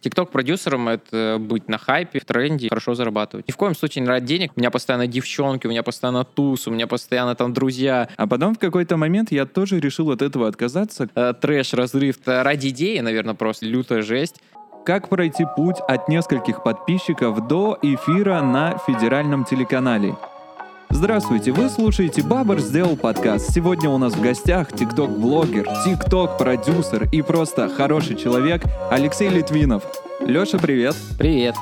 Тикток-продюсером — это быть на хайпе, в тренде, хорошо зарабатывать. Ни в коем случае не ради денег. У меня постоянно девчонки, у меня постоянно туз, у меня постоянно там друзья. А потом в какой-то момент я тоже решил от этого отказаться. Э, трэш, разрыв. Это ради идеи, наверное, просто лютая жесть. Как пройти путь от нескольких подписчиков до эфира на федеральном телеканале? Здравствуйте, вы слушаете «Бабр сделал подкаст». Сегодня у нас в гостях тикток-блогер, тикток-продюсер и просто хороший человек Алексей Литвинов. Леша, привет. Привет.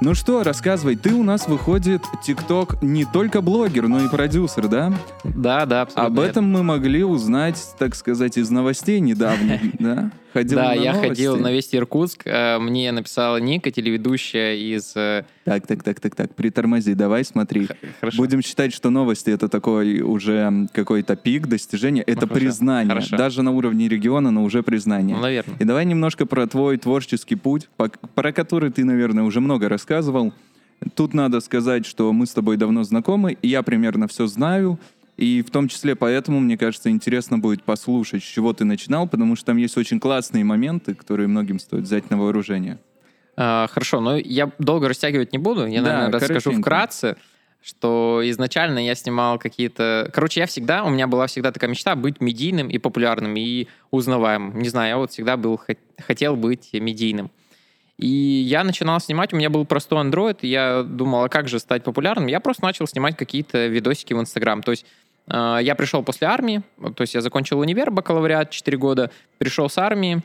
Ну что, рассказывай, ты у нас выходит ТикТок не только блогер, но и продюсер, да? Да, да, абсолютно. Об этом мы могли узнать, так сказать, из новостей недавно, да? Ходил да, я новости. ходил на Вести Иркутск. Э, мне написала Ника, телеведущая из... Э, так, так, так, так, так, притормози, давай смотри. Хорошо. Будем считать, что новости — это такой уже какой-то пик достижения. Это ну, признание. Хорошо. Даже на уровне региона, но уже признание. Ну, наверное. И давай немножко про твой творческий путь, про который ты, наверное, уже много рассказывал. Тут надо сказать, что мы с тобой давно знакомы, и я примерно все знаю. И в том числе поэтому, мне кажется, интересно будет послушать, с чего ты начинал, потому что там есть очень классные моменты, которые многим стоит взять на вооружение. А, хорошо, но я долго растягивать не буду. Я, да, наверное, расскажу вкратце, что изначально я снимал какие-то... Короче, я всегда... У меня была всегда такая мечта быть медийным и популярным, и узнаваемым. Не знаю, я вот всегда был, хотел быть медийным. И я начинал снимать, у меня был простой Android, я думал, а как же стать популярным? Я просто начал снимать какие-то видосики в Инстаграм. То есть я пришел после армии, то есть я закончил универ, бакалавриат 4 года, пришел с армии,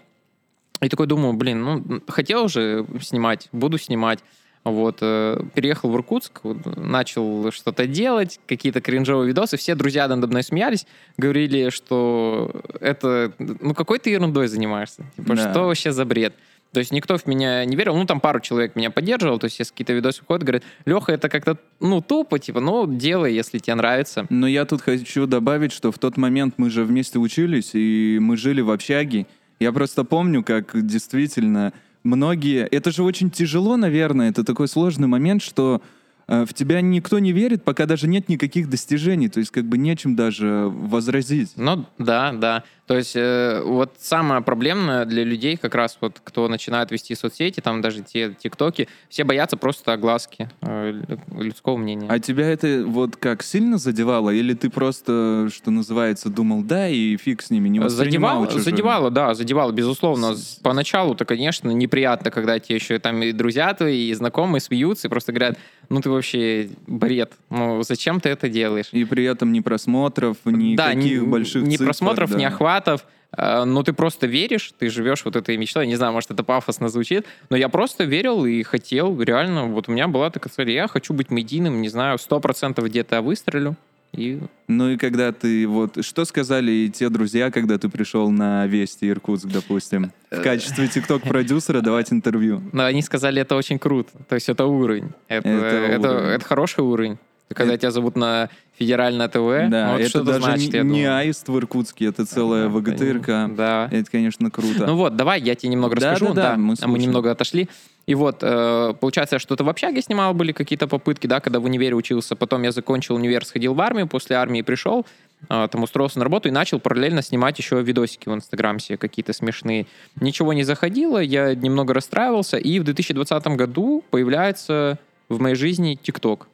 и такой думаю, блин, ну, хотел уже снимать, буду снимать. Вот, э, переехал в Иркутск, начал что-то делать, какие-то кринжовые видосы. Все друзья надо мной смеялись, говорили, что это, ну, какой ты ерундой занимаешься? Типа, да. что вообще за бред? То есть никто в меня не верил. Ну, там пару человек меня поддерживал. То есть если какие-то видосы выходят, говорят, Леха, это как-то, ну, тупо, типа, ну, делай, если тебе нравится. Но я тут хочу добавить, что в тот момент мы же вместе учились, и мы жили в общаге. Я просто помню, как действительно многие... Это же очень тяжело, наверное. Это такой сложный момент, что э, в тебя никто не верит, пока даже нет никаких достижений. То есть как бы нечем даже возразить. Ну, да, да. То есть э, вот самое проблемное для людей, как раз вот кто начинает вести соцсети, там даже те тиктоки, все боятся просто огласки э, людского мнения. А тебя это вот как сильно задевало? Или ты просто, что называется, думал, да, и фиг с ними, не воспринимал Задевало, задевало да, задевало, безусловно. Поначалу-то, конечно, неприятно, когда тебе еще там и друзья твои, и знакомые смеются, и просто говорят, ну ты вообще бред, ну зачем ты это делаешь? И при этом ни просмотров, ни да, каких ни, больших ни цифр, просмотров, да. ни охват охватов, э, но ты просто веришь, ты живешь вот этой мечтой. Я не знаю, может, это пафосно звучит, но я просто верил и хотел, реально, вот у меня была такая цель, я хочу быть медийным, не знаю, сто процентов где-то выстрелю. И... Ну и когда ты вот... Что сказали те друзья, когда ты пришел на Вести Иркутск, допустим? В качестве тикток-продюсера давать интервью. Ну, они сказали, это очень круто. То есть это уровень. Это, это, это, уровень. это хороший уровень. Когда это... тебя зовут на федеральное ТВ, да, ну, это что даже значит, не, не аист в Иркутске, это целая ВГТРК. Да. Это, конечно, круто. Ну вот, давай я тебе немного да, расскажу. Да, да, да мы, мы немного отошли. И вот, э, получается, что-то в общаге снимал, были какие-то попытки, да, когда в универе учился. Потом я закончил универ, сходил в армию, после армии пришел, э, там устроился на работу и начал параллельно снимать еще видосики в Инстаграм себе какие-то смешные. Ничего не заходило, я немного расстраивался, и в 2020 году появляется в моей жизни ТикТок.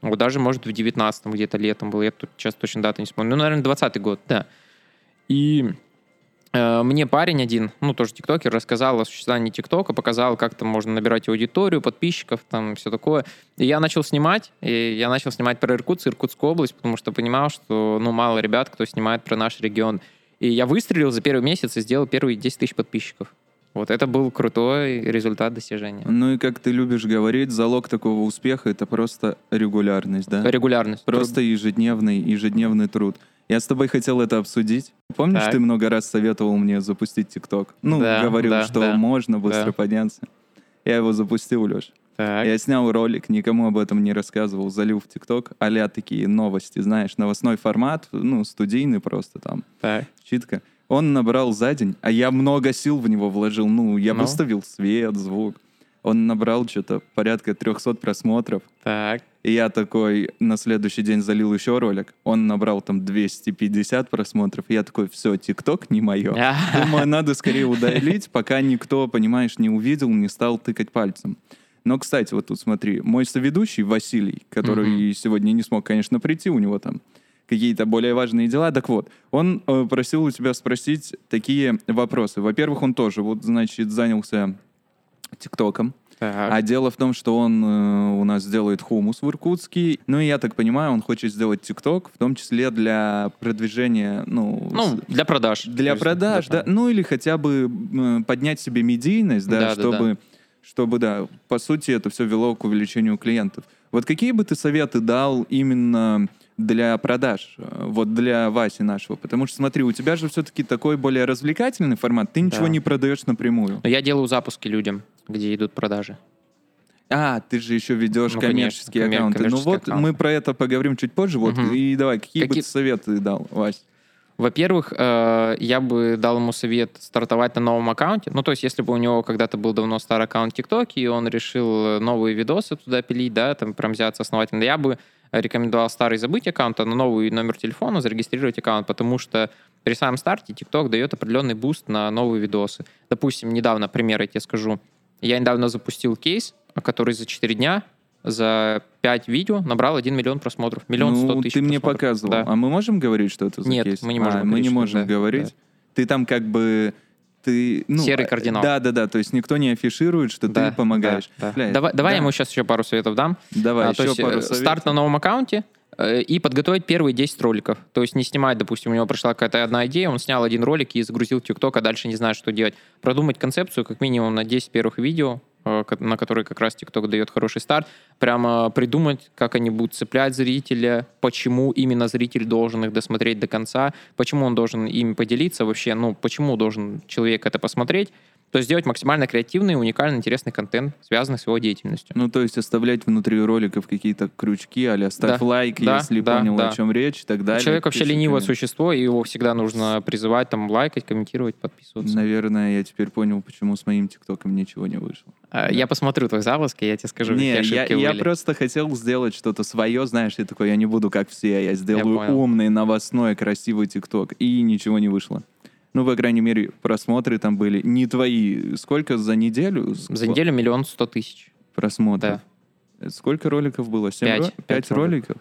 Вот даже, может, в 19-м где-то летом был. Я тут сейчас точно дату не вспомню. Ну, наверное, 20-й год, да. И э, мне парень один, ну, тоже тиктокер, рассказал о существовании тиктока, показал, как там можно набирать аудиторию, подписчиков, там, все такое. И я начал снимать, и я начал снимать про Иркутск, Иркутскую область, потому что понимал, что, ну, мало ребят, кто снимает про наш регион. И я выстрелил за первый месяц и сделал первые 10 тысяч подписчиков. Вот это был крутой результат достижения. Ну и как ты любишь говорить, залог такого успеха это просто регулярность, да? Регулярность. Просто труд. ежедневный, ежедневный труд. Я с тобой хотел это обсудить. Помнишь, так. ты много раз советовал мне запустить ТикТок? Ну, да, говорил, да, что да. можно быстро да. подняться. Я его запустил, Леш. Так. Я снял ролик, никому об этом не рассказывал, залил в ТикТок, а такие новости, знаешь, новостной формат, ну, студийный просто там, так. читка. Он набрал за день, а я много сил в него вложил. Ну, я ну? выставил свет, звук. Он набрал что-то порядка 300 просмотров. Так. И я такой на следующий день залил еще ролик. Он набрал там 250 просмотров. И я такой, все, ТикТок не мое. Думаю, надо скорее удалить, пока никто, понимаешь, не увидел, не стал тыкать пальцем. Но, кстати, вот тут смотри, мой соведущий Василий, который mm-hmm. сегодня не смог, конечно, прийти, у него там какие-то более важные дела. Так вот, он э, просил у тебя спросить такие вопросы. Во-первых, он тоже, вот, значит, занялся ТикТоком. Так. А дело в том, что он э, у нас делает хумус в Иркутске. Ну, и я так понимаю, он хочет сделать ТикТок, в том числе для продвижения, ну... Ну, для продаж. Для продаж, да. Ну, или хотя бы э, поднять себе медийность, да, да чтобы... Да, да. Чтобы, да, по сути, это все вело к увеличению клиентов. Вот какие бы ты советы дал именно для продаж, э, вот для Васи нашего. Потому что, смотри, у тебя же все-таки такой более развлекательный формат, ты ничего да. не продаешь напрямую. Но я делаю запуски людям, где идут продажи. А, ты же еще ведешь ну, коммерческие конечно, аккаунты. Коммерческий ну вот аккаунт. мы про это поговорим чуть позже. Вот угу. и давай, какие, какие бы ты советы дал, Вась? Во-первых, э, я бы дал ему совет стартовать на новом аккаунте. Ну, то есть, если бы у него когда-то был давно старый аккаунт ТикТок, и он решил новые видосы туда пилить, да, там прям взяться основательно, я бы рекомендовал старый забыть аккаунт, а на новый номер телефона зарегистрировать аккаунт, потому что при самом старте TikTok дает определенный буст на новые видосы. Допустим, недавно, пример я тебе скажу. Я недавно запустил кейс, который за 4 дня за 5 видео набрал 1 миллион просмотров. Миллион сто ну, тысяч ты мне показывал. Да. А мы можем говорить, что это за Нет, кейс? мы не можем а, Мы не можем да, говорить. Да. Ты там как бы ты... Ну, Серый кардинал. Да, да, да. То есть никто не афиширует, что да, ты помогаешь. Да, да. давай, давай да. я ему сейчас еще пару советов дам. Давай, а, еще есть, пару э, советов. Старт на новом аккаунте э, и подготовить первые 10 роликов. То есть не снимать, допустим, у него пришла какая-то одна идея, он снял один ролик и загрузил в ТикТок, а дальше не знает, что делать. Продумать концепцию как минимум на 10 первых видео, на который как раз TikTok дает хороший старт, прямо придумать, как они будут цеплять зрителя, почему именно зритель должен их досмотреть до конца, почему он должен ими поделиться вообще, ну, почему должен человек это посмотреть, то есть сделать максимально креативный, уникальный, интересный контент, связанный с его деятельностью. Ну, то есть оставлять внутри роликов какие-то крючки, а ставь да, лайк, да, если да, понял, да. о чем речь и так далее. Человек вообще ленивое существо, и его всегда нужно призывать, там, лайкать, комментировать, подписываться. Наверное, я теперь понял, почему с моим ТикТоком ничего не вышло. А, я посмотрю твой запуск, и я тебе скажу, не, какие я, я просто хотел сделать что-то свое, знаешь, я такой, я не буду как все, я сделаю я умный, новостной, красивый ТикТок, и ничего не вышло. Ну, по крайней мере, просмотры там были не твои. Сколько за неделю? За неделю миллион сто тысяч. Просмотров. Да. Сколько роликов было? Семь пять, ро... пять, пять роликов?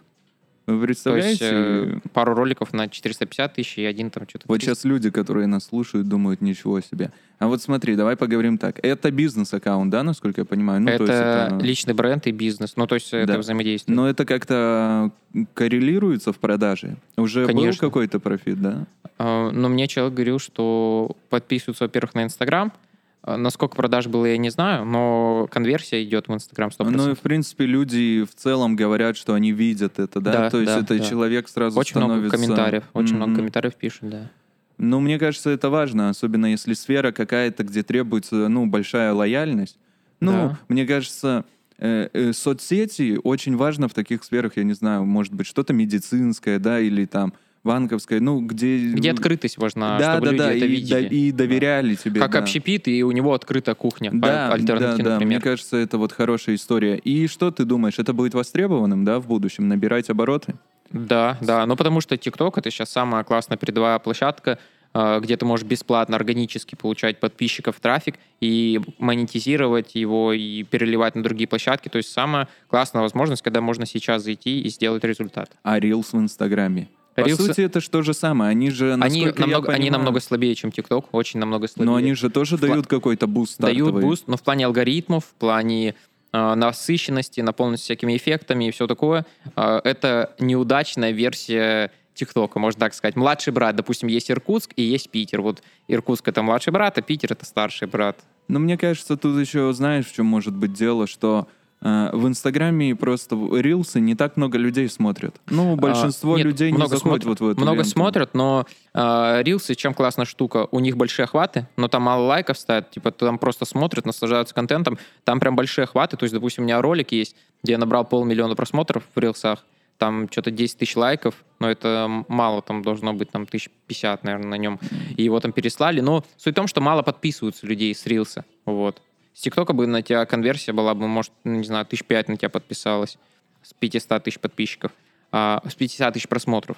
Вы представляете? То есть, э, пару роликов на 450 тысяч и один там что-то... Вот сейчас люди, которые нас слушают, думают, ничего себе. А вот смотри, давай поговорим так. Это бизнес-аккаунт, да, насколько я понимаю? Ну, это, то есть это личный бренд и бизнес. Ну, то есть да. это взаимодействие. Но это как-то коррелируется в продаже? Уже Конечно. был какой-то профит, да? Uh, но мне человек говорил, что подписываются, во-первых, на Инстаграм, Э, насколько продаж было, я не знаю, но конверсия идет в Инстаграм 100%. Ну и, в принципе, люди в целом говорят, что они видят это, да? да То есть да, это да. человек сразу Очень становится... много комментариев, очень mm-hmm. много комментариев пишут, да. Ну, мне кажется, это важно, особенно если сфера какая-то, где требуется, ну, большая лояльность. Ну, да. мне кажется, э, э, соцсети очень важно в таких сферах, я не знаю, может быть, что-то медицинское, да, или там банковской, ну, где... Где открытость важна, да, чтобы да, люди да, это и, видели. Да, и доверяли да. тебе. Как да. общепит, и у него открыта кухня, да, альтернативно, да, да. например. Мне кажется, это вот хорошая история. И что ты думаешь, это будет востребованным, да, в будущем, набирать обороты? Да, да, ну потому что TikTok — это сейчас самая классная передовая площадка, э, где ты можешь бесплатно, органически получать подписчиков, трафик и монетизировать его и переливать на другие площадки. То есть самая классная возможность, когда можно сейчас зайти и сделать результат. А Reels в Инстаграме? По Reels... сути, это же то же самое. Они же, они намного, понимаю... они намного слабее, чем TikTok, очень намного слабее. Но они же тоже в дают какой-то буст стартовый. Дают буст, но в плане алгоритмов, в плане э, насыщенности, наполненности всякими эффектами и все такое, э, это неудачная версия ТикТока, можно так сказать. Младший брат, допустим, есть Иркутск и есть Питер. Вот Иркутск — это младший брат, а Питер — это старший брат. Но мне кажется, тут еще знаешь, в чем может быть дело, что в Инстаграме просто Reels ы не так много людей смотрят. Ну, а, большинство а, нет, людей много не заходит смотрят, вот в эту Много ленту. смотрят, но э, рилсы, чем классная штука, у них большие охваты, но там мало лайков ставят, типа там просто смотрят, наслаждаются контентом, там прям большие охваты, то есть, допустим, у меня ролик есть, где я набрал полмиллиона просмотров в рилсах, там что-то 10 тысяч лайков, но это мало, там должно быть там тысяч пятьдесят, наверное, на нем, и его там переслали, но суть в том, что мало подписываются людей с рилса, вот. С ТикТока бы на тебя конверсия была бы, может, не знаю, тысяч пять на тебя подписалось с 500 тысяч подписчиков, а, с 50 тысяч просмотров.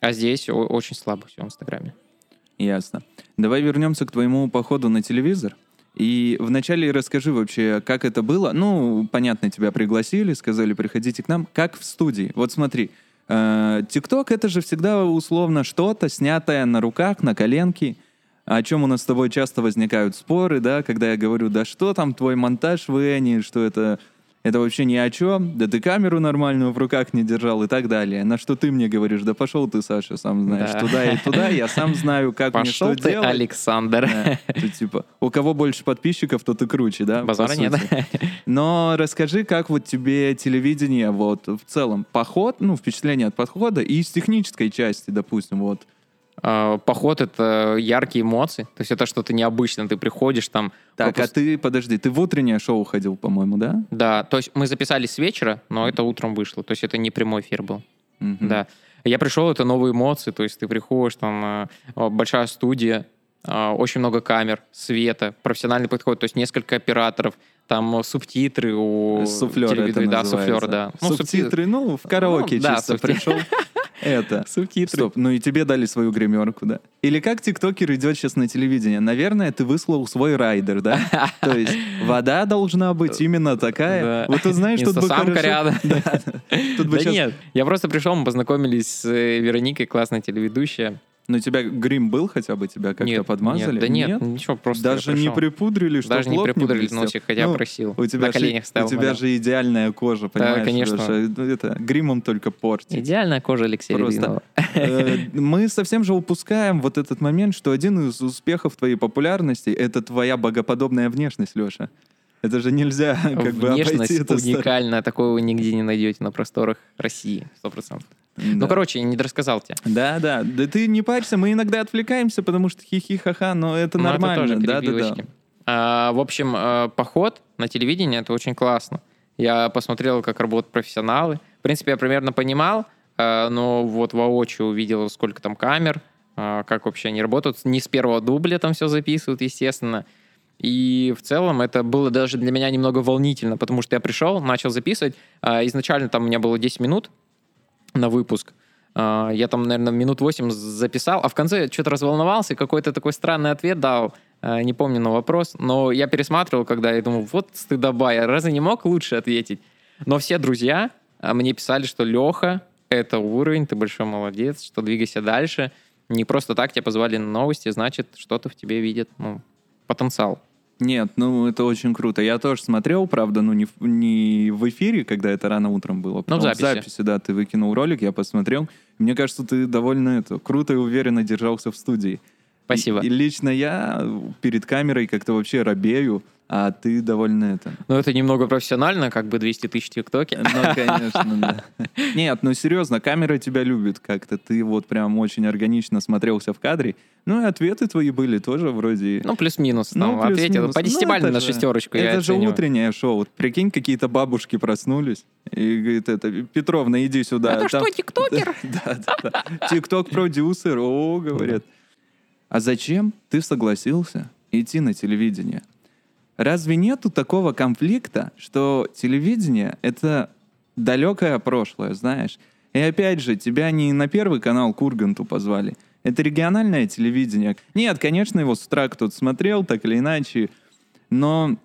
А здесь очень слабо все в Инстаграме. Ясно. Давай вернемся к твоему походу на телевизор. И вначале расскажи вообще, как это было. Ну, понятно, тебя пригласили, сказали, приходите к нам. Как в студии? Вот смотри, э, ТикТок — это же всегда условно что-то, снятое на руках, на коленке, о чем у нас с тобой часто возникают споры, да, когда я говорю, да что там твой монтаж в Эни, что это это вообще ни о чем, да ты камеру нормальную в руках не держал и так далее. На что ты мне говоришь, да пошел ты, Саша, сам знаешь, да. туда и туда, я сам знаю, как пошел мне что ты, делать. Александр. Да. Ты, типа, у кого больше подписчиков, то ты круче, да? Базара нет. Но расскажи, как вот тебе телевидение, вот, в целом, поход, ну, впечатление от подхода и с технической части, допустим, вот, поход — это яркие эмоции, то есть это что-то необычное, ты приходишь там... Так, пропуск... а ты, подожди, ты в утреннее шоу ходил, по-моему, да? Да, то есть мы записались с вечера, но это утром вышло, то есть это не прямой эфир был, угу. да. Я пришел, это новые эмоции, то есть ты приходишь, там а, большая студия, а, очень много камер, света, профессиональный подход, то есть несколько операторов, там субтитры у суфлер телевизора, да, суфлер, да. Ну, субтитры, ну, в караоке ну, чисто да, пришел. Это. Субтитры. Стоп, ну и тебе дали свою гримерку, да? Или как тиктокер идет сейчас на телевидение? Наверное, ты выслал свой райдер, да? То есть вода должна быть именно такая. Вот ты знаешь, тут бы хорошо... рядом. Да нет, я просто пришел, мы познакомились с э, Вероникой, классная телеведущая. Но тебя грим был хотя бы, тебя как-то нет, подмазали? Нет, да нет, нет, ничего, просто Даже не припудрили, что Даже не припудрили не носик, хотя ну, просил. У тебя на коленях же, ставил. У тебя же идеальная кожа, понимаешь? Да, конечно. Даже, ну, это, гримом только портить. Идеальная кожа Алексея Просто, э, Мы совсем же упускаем вот этот момент, что один из успехов твоей популярности — это твоя богоподобная внешность, Леша. Это же нельзя как бы Внешность уникальная, такого вы нигде не найдете на просторах России, сто процентов. Ну, короче, я не дорассказал тебе. Да, да. Да ты не парься, мы иногда отвлекаемся, потому что хихи-ха-ха, но это ну, нормально. Да, да, да. А, в общем, э, поход на телевидение — это очень классно. Я посмотрел, как работают профессионалы. В принципе, я примерно понимал, э, но вот воочию увидел, сколько там камер, э, как вообще они работают. Не с первого дубля там все записывают, естественно. И в целом это было даже для меня немного волнительно, потому что я пришел, начал записывать. Изначально там у меня было 10 минут, на выпуск. А, я там, наверное, минут 8 записал, а в конце что-то разволновался, какой-то такой странный ответ дал. А, не помню на вопрос, но я пересматривал, когда я думал, вот стыдоба, я разве не мог лучше ответить? Но все друзья а, мне писали, что Леха, это уровень, ты большой молодец, что двигайся дальше. Не просто так тебя позвали на новости, значит, что-то в тебе видят, ну, потенциал. Нет, ну это очень круто. Я тоже смотрел, правда, ну не, в, не в эфире, когда это рано утром было. Ну, в записи. в записи, да, ты выкинул ролик, я посмотрел. Мне кажется, ты довольно это, круто и уверенно держался в студии. Спасибо. И, и лично я перед камерой как-то вообще робею. А ты довольно это... Ну, это немного профессионально, как бы 200 тысяч тиктоки. Ну, конечно, да. Нет, ну серьезно, камера тебя любит как-то. Ты вот прям очень органично смотрелся в кадре. Ну, и ответы твои были тоже вроде... Ну, плюс-минус. Ну, плюс ответил. По ну, на шестерочку Это же утреннее шоу. Вот прикинь, какие-то бабушки проснулись. И говорит, это, Петровна, иди сюда. Это что, тиктокер? Да, да, да. Тикток-продюсер, о, говорят. А зачем ты согласился идти на телевидение? Разве нету такого конфликта, что телевидение — это далекое прошлое, знаешь? И опять же, тебя не на первый канал Курганту позвали. Это региональное телевидение. Нет, конечно, его с утра кто-то смотрел, так или иначе. Но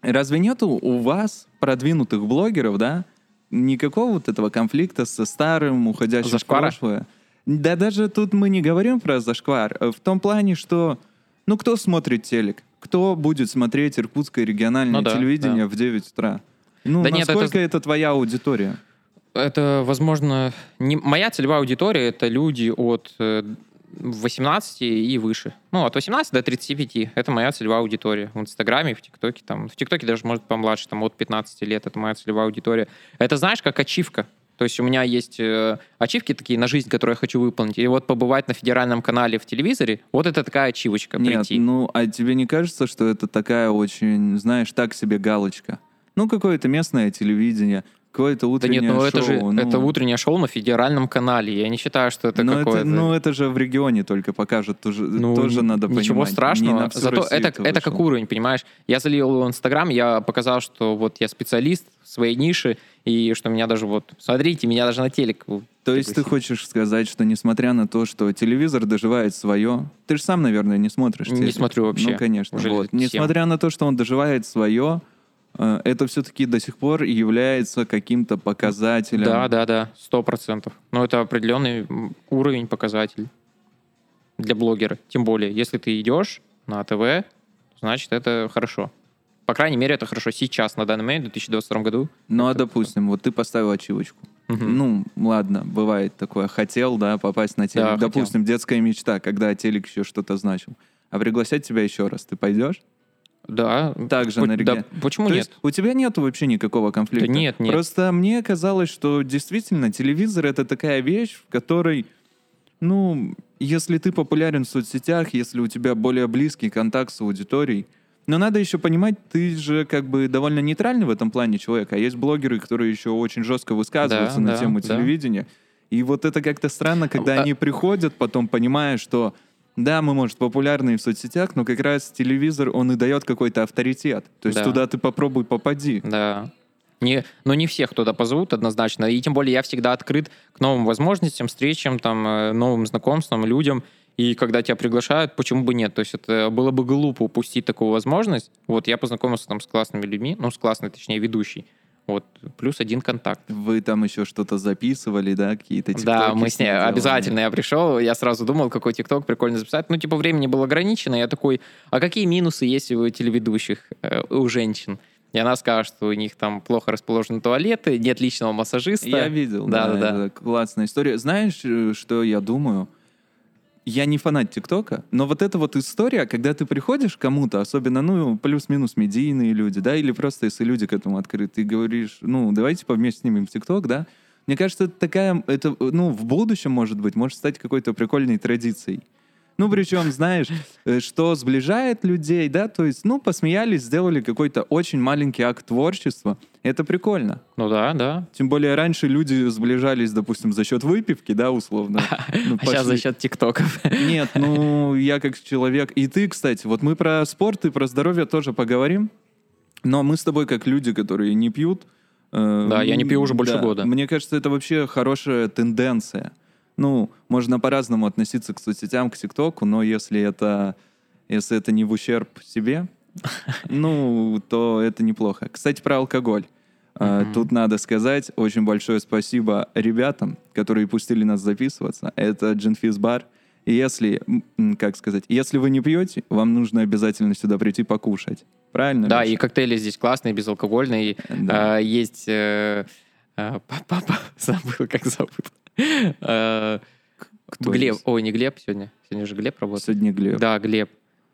разве нету у вас продвинутых блогеров, да, никакого вот этого конфликта со старым, уходящим Зашквара? в прошлое? Да даже тут мы не говорим про зашквар. В том плане, что, ну, кто смотрит телек? Кто будет смотреть иркутское региональное ну, да, телевидение да. в 9 утра? Ну, да насколько нет, это... это твоя аудитория? Это, возможно, не моя целевая аудитория это люди от 18 э, и выше. Ну, от 18 до 35. Это моя целевая аудитория. В Инстаграме, в ТикТоке. Там, в ТикТоке даже, может, помладше, там, от 15 лет. Это моя целевая аудитория. Это, знаешь, как ачивка. То есть у меня есть э, ачивки такие на жизнь, которые я хочу выполнить. И вот побывать на федеральном канале в телевизоре, вот это такая ачивочка Нет, прийти. ну, а тебе не кажется, что это такая очень, знаешь, так себе галочка? Ну, какое-то местное телевидение. Какое-то утреннее да нет, ну это же ну... это утреннее шоу на федеральном канале. Я не считаю, что это но какое-то... Это, ну, это же в регионе только покажут. Тоже, ну, тоже надо ничего понимать. Ничего страшного. Зато это, это, это как уровень, понимаешь? Я залил его в Инстаграм, я показал, что вот я специалист в своей нише, и что меня даже вот... Смотрите, меня даже на телек... То есть ты хочешь сказать, что несмотря на то, что телевизор доживает свое... Ты же сам, наверное, не смотришь телек. Не смотрю вообще. Ну, конечно. Вот. Несмотря на то, что он доживает свое, это все-таки до сих пор является каким-то показателем. Да, да, да, сто процентов. Но это определенный уровень показатель для блогера. Тем более, если ты идешь на ТВ, значит, это хорошо. По крайней мере, это хорошо сейчас, на данный момент, в 2022 году. Ну, а допустим, вот ты поставил ачивочку. Угу. Ну, ладно, бывает такое. Хотел, да, попасть на телек. Да, допустим, хотел. детская мечта, когда телек еще что-то значил. А пригласять тебя еще раз, ты пойдешь? Да. Также на да, Почему То нет? Есть у тебя нет вообще никакого конфликта? Да нет, нет. Просто мне казалось, что действительно телевизор — это такая вещь, в которой, ну, если ты популярен в соцсетях, если у тебя более близкий контакт с аудиторией, но надо еще понимать, ты же как бы довольно нейтральный в этом плане человек, а есть блогеры, которые еще очень жестко высказываются да, на да, тему да. телевидения. И вот это как-то странно, когда а... они приходят, потом понимая, что да, мы, может, популярны в соцсетях, но как раз телевизор, он и дает какой-то авторитет. То есть да. туда ты попробуй попади. Да. Не, но не всех туда позовут однозначно. И тем более я всегда открыт к новым возможностям, встречам, там, э, новым знакомствам, людям. И когда тебя приглашают, почему бы нет? То есть это было бы глупо упустить такую возможность. Вот я познакомился там с классными людьми, ну, с классной, точнее, ведущей. Вот, плюс один контакт. Вы там еще что-то записывали, да, какие-то тиктоки? Да, мы с ней обязательно. Я пришел, я сразу думал, какой тикток прикольно записать. Ну, типа, времени было ограничено. Я такой, а какие минусы есть у телеведущих, э, у женщин? И она скажет, что у них там плохо расположены туалеты, нет личного массажиста. Я видел, да, да, да. да. Классная история. Знаешь, э, что я думаю? Я не фанат ТикТока, но вот эта вот история, когда ты приходишь кому-то, особенно, ну, плюс-минус медийные люди, да, или просто если люди к этому открыты, ты говоришь, ну, давайте вместе снимем ТикТок, да, мне кажется, это такая, это, ну, в будущем, может быть, может стать какой-то прикольной традицией. Ну, причем, знаешь, э, что сближает людей, да, то есть, ну, посмеялись, сделали какой-то очень маленький акт творчества. Это прикольно. Ну да, да. Тем более раньше люди сближались, допустим, за счет выпивки, да, условно. Ну, а сейчас за счет тиктоков. Нет, ну, я как человек... И ты, кстати, вот мы про спорт и про здоровье тоже поговорим, но мы с тобой как люди, которые не пьют... Э, да, я не пью уже больше года. Мне кажется, это вообще хорошая тенденция ну, можно по-разному относиться к соцсетям, к ТикТоку, но если это, если это не в ущерб себе, ну, то это неплохо. Кстати, про алкоголь. Mm-hmm. Тут надо сказать очень большое спасибо ребятам, которые пустили нас записываться. Это Джинфиз Бар. И если, как сказать, если вы не пьете, вам нужно обязательно сюда прийти покушать. Правильно? Да, Миша? и коктейли здесь классные, безалкогольные. Да. А, есть... Э, э, папа, забыл, как зовут. Э, Глеб, ой, не Глеб сегодня. Сегодня же Глеб работает. Сегодня Глеб. Да, Глеб.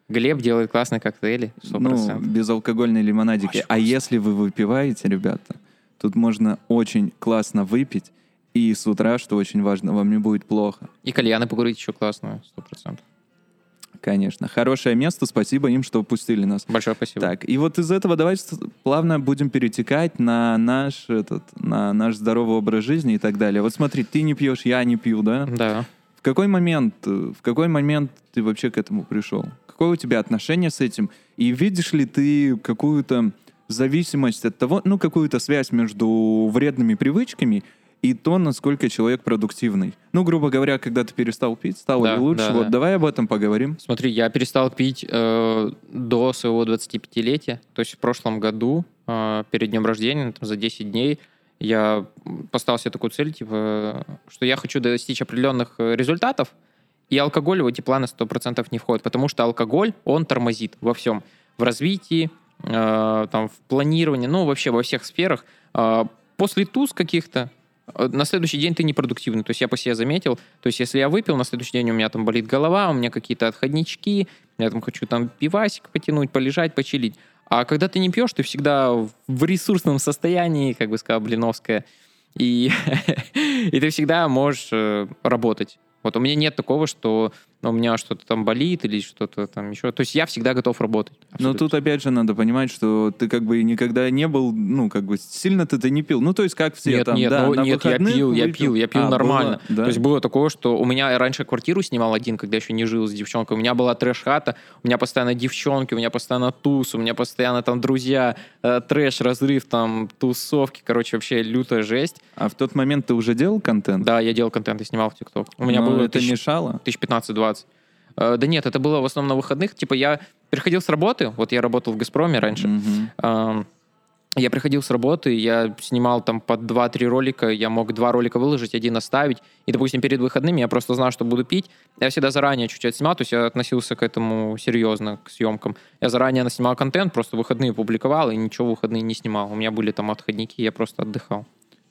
Глеб делает классные коктейли, 100%. Ну, безалкогольные лимонадики. Очень а если вы выпиваете, ребята, тут можно очень классно выпить, и с утра, что очень важно, вам не будет плохо. И кальяны покурить еще классно, 100%. Конечно. Хорошее место. Спасибо им, что пустили нас. Большое спасибо. Так, и вот из этого давайте плавно будем перетекать на наш, этот, на наш здоровый образ жизни и так далее. Вот смотри, ты не пьешь, я не пью, да? Да. В какой момент, в какой момент ты вообще к этому пришел? Какое у тебя отношение с этим? И видишь ли ты какую-то зависимость от того, ну, какую-то связь между вредными привычками и то, насколько человек продуктивный. Ну, грубо говоря, когда ты перестал пить, стало да, ли лучше? Да, вот да. давай об этом поговорим. Смотри, я перестал пить э, до своего 25-летия, то есть в прошлом году, э, перед днем рождения, там, за 10 дней, я поставил себе такую цель, типа, что я хочу достичь определенных результатов, и алкоголь в эти планы 100% не входит, потому что алкоголь, он тормозит во всем. В развитии, э, там, в планировании, ну, вообще во всех сферах. Э, после туз каких-то, на следующий день ты непродуктивный. То есть я по себе заметил, то есть если я выпил, на следующий день у меня там болит голова, у меня какие-то отходнички, я там хочу там пивасик потянуть, полежать, почилить. А когда ты не пьешь, ты всегда в ресурсном состоянии, как бы сказала Блиновская, и, и ты всегда можешь э, работать. Вот у меня нет такого, что но у меня что-то там болит или что-то там еще. То есть я всегда готов работать. Абсолютно. Но тут опять же надо понимать, что ты как бы никогда не был, ну как бы сильно ты не пил. Ну то есть как все нет, там, нет, да, ну, на нет, я пил, я пил, я пил а, нормально. Было, да. То есть было такое, что у меня раньше квартиру снимал один, когда еще не жил с девчонкой. У меня была трэш-хата, у меня постоянно девчонки, у меня постоянно туз, у меня постоянно там друзья, э, трэш, разрыв, там тусовки, короче, вообще лютая жесть. А в тот момент ты уже делал контент? Да, я делал контент и снимал в ТикТок. У меня Но было это тысяч... мешало? 1015-20 ситуаций. Э, да нет, это было в основном на выходных. Типа я приходил с работы, вот я работал в «Газпроме» раньше, mm-hmm. я приходил с работы, я снимал там по 2-3 ролика, я мог два ролика выложить, один оставить, и, допустим, перед выходными я просто знал, что буду пить. Я всегда заранее чуть-чуть снимал, то есть я относился к этому серьезно, к съемкам. Я заранее наснимал контент, просто выходные публиковал, и ничего выходные не снимал. У меня были там отходники, я просто отдыхал.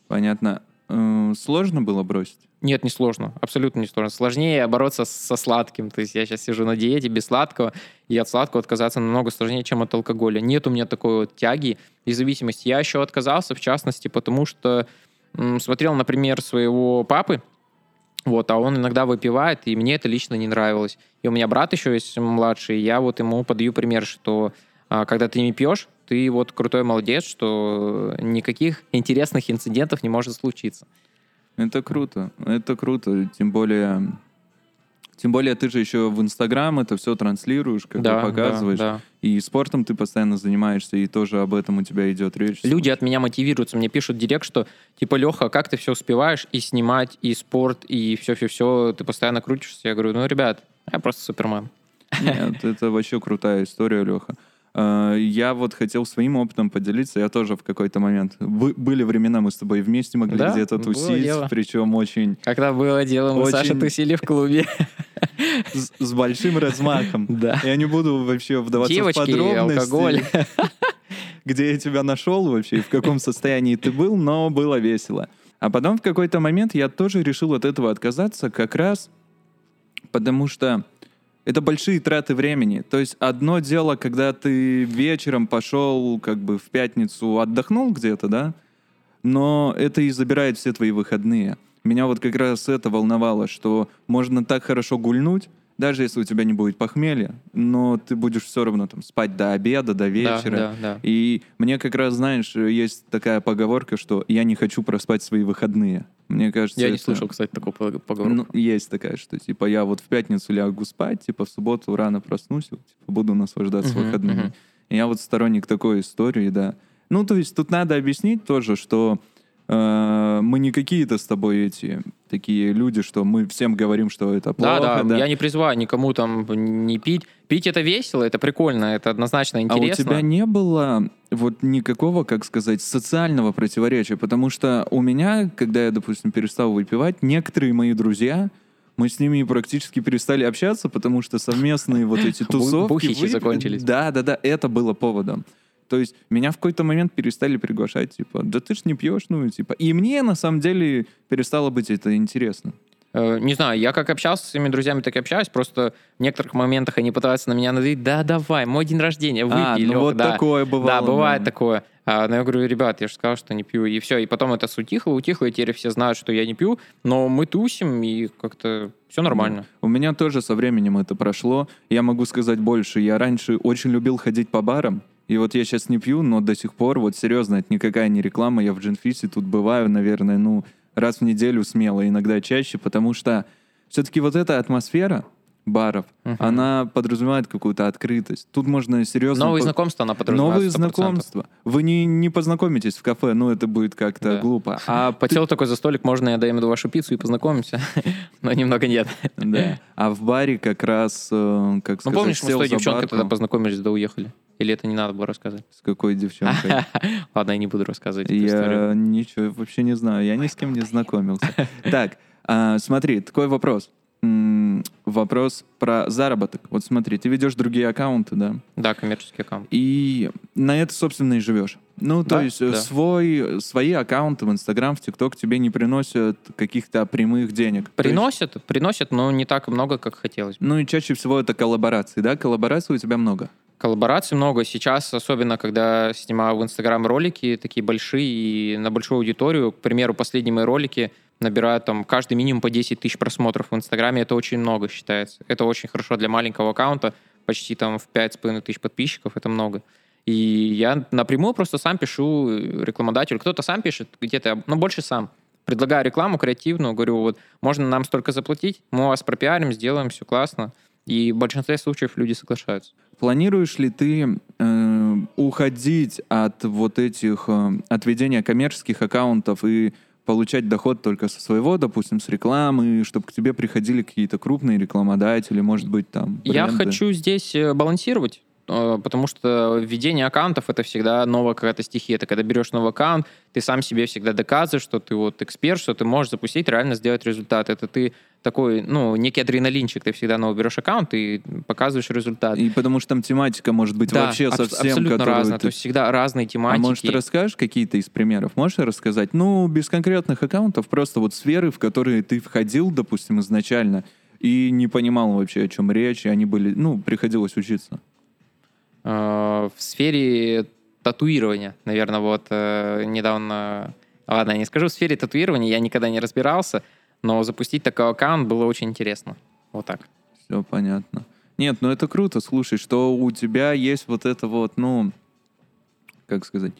Понятно. Э, сложно было бросить? Нет, не сложно. Абсолютно не сложно. Сложнее бороться со сладким. То есть я сейчас сижу на диете без сладкого, и от сладкого отказаться намного сложнее, чем от алкоголя. Нет у меня такой вот тяги и зависимости. Я еще отказался, в частности, потому что м, смотрел, например, своего папы, вот, а он иногда выпивает, и мне это лично не нравилось. И у меня брат еще есть младший, и я вот ему подаю пример, что а, когда ты не пьешь, ты вот крутой молодец, что никаких интересных инцидентов не может случиться. Это круто, это круто, тем более... Тем более ты же еще в Инстаграм это все транслируешь, как да, показываешь. Да, да. И спортом ты постоянно занимаешься, и тоже об этом у тебя идет речь. Люди от меня мотивируются, мне пишут директ, что типа, Леха, как ты все успеваешь и снимать, и спорт, и все-все-все, ты постоянно крутишься. Я говорю, ну, ребят, я просто супермен. Нет, это вообще крутая история, Леха. Э, я вот хотел своим опытом поделиться. Я тоже в какой-то момент... Были времена, мы с тобой вместе могли да? где-то тусить, причем очень... Когда было дело, мы очень... Саша тусили в клубе. С, с большим размахом. Да. Я не буду вообще вдаваться Девочки, в подробности. алкоголь. Где я тебя нашел вообще, в каком состоянии ты был, но было весело. А потом в какой-то момент я тоже решил от этого отказаться, как раз потому что это большие траты времени. То есть одно дело, когда ты вечером пошел как бы в пятницу отдохнул где-то, да, но это и забирает все твои выходные. Меня вот как раз это волновало, что можно так хорошо гульнуть, даже если у тебя не будет похмелья, но ты будешь все равно там спать до обеда, до вечера. Да, да, да. И мне как раз, знаешь, есть такая поговорка, что я не хочу проспать свои выходные. Мне кажется, я не это... слышал, кстати, такого поговорку. Ну, есть такая, что типа я вот в пятницу лягу спать, типа в субботу рано проснусь, типа, буду наслаждаться uh-huh, выходными. Uh-huh. Я вот сторонник такой истории, да. Ну, то есть тут надо объяснить тоже, что мы не какие-то с тобой эти такие люди, что мы всем говорим, что это плохо. Да, да, да. я не призываю никому там не пить. Пить это весело, это прикольно, это однозначно интересно. А у тебя не было вот никакого, как сказать, социального противоречия? Потому что у меня, когда я, допустим, перестал выпивать, некоторые мои друзья, мы с ними практически перестали общаться, потому что совместные вот эти тусовки... Бухичи закончились. Да, да, да, это было поводом. То есть меня в какой-то момент перестали приглашать, типа, да ты ж не пьешь, ну, типа. И мне, на самом деле, перестало быть это интересно. Э, не знаю, я как общался с своими друзьями, так и общаюсь. Просто в некоторых моментах они пытаются на меня надавить. Да, давай, мой день рождения, выпей, а, ну Леха, вот да. такое бывало. Да, бывает да. такое. А, но я говорю, ребят, я же сказал, что не пью. И все. И потом это сутихло, утихло, и теперь все знают, что я не пью. Но мы тусим, и как-то все нормально. У меня тоже со временем это прошло. Я могу сказать больше. Я раньше очень любил ходить по барам. И вот я сейчас не пью, но до сих пор, вот серьезно, это никакая не реклама, я в Джинфисе тут бываю, наверное, ну, раз в неделю смело, иногда чаще, потому что все-таки вот эта атмосфера, баров, uh-huh. она подразумевает какую-то открытость. Тут можно серьезно... Новые по... знакомства она подразумевает. Новые 100%. знакомства. Вы не, не познакомитесь в кафе, ну это будет как-то да. глупо. А Потел ты... такой за столик, можно я даю ему вашу пиццу и познакомимся? Но немного нет. Да. А в баре как раз, э, как сказать, Ну помнишь, мы с той девчонкой тогда познакомились, да уехали? Или это не надо было рассказывать? С какой девчонкой? Ладно, я не буду рассказывать эту Я ничего вообще не знаю. Я ни с кем не знакомился. Так, а, смотри, такой вопрос. Вопрос про заработок. Вот смотри, ты ведешь другие аккаунты, да? Да, коммерческий аккаунт. И на это, собственно, и живешь. Ну, то да, есть э, да. свой, свои аккаунты в Инстаграм, в ТикТок тебе не приносят каких-то прямых денег. Приносят, есть... приносят, но не так много, как хотелось бы. Ну и чаще всего это коллаборации, да? Коллабораций у тебя много. Коллабораций много. Сейчас, особенно когда снимаю в Инстаграм ролики, такие большие и на большую аудиторию. К примеру, последние мои ролики набирают там каждый минимум по 10 тысяч просмотров в Инстаграме, это очень много считается. Это очень хорошо для маленького аккаунта, почти там в 5,5 тысяч подписчиков, это много. И я напрямую просто сам пишу рекламодателю. Кто-то сам пишет, где-то, ну, больше сам. Предлагаю рекламу креативную, говорю, вот, можно нам столько заплатить, мы вас пропиарим, сделаем, все классно. И в большинстве случаев люди соглашаются. Планируешь ли ты э, уходить от вот этих, э, от ведения коммерческих аккаунтов и получать доход только со своего, допустим, с рекламы, чтобы к тебе приходили какие-то крупные рекламодатели, может быть, там бренды? Я хочу здесь э, балансировать. Э, потому что введение аккаунтов это всегда новая какая-то стихия. Ты когда берешь новый аккаунт, ты сам себе всегда доказываешь, что ты вот эксперт, что ты можешь запустить, реально сделать результат. Это ты такой, ну, некий адреналинчик. Ты всегда новый берешь аккаунт и показываешь результат. И потому что там тематика может быть да, вообще совсем... абсолютно разная. Ты... То есть всегда разные тематики. А может, расскажешь какие-то из примеров? Можешь рассказать? Ну, без конкретных аккаунтов, просто вот сферы, в которые ты входил, допустим, изначально, и не понимал вообще, о чем речь, и они были, ну, приходилось учиться. Э, в сфере татуирования, наверное, вот э, недавно... Ладно, я не скажу, в сфере татуирования я никогда не разбирался, но запустить такой аккаунт было очень интересно. Вот так. Все понятно. Нет, ну это круто, слушай, что у тебя есть вот это вот, ну, как сказать,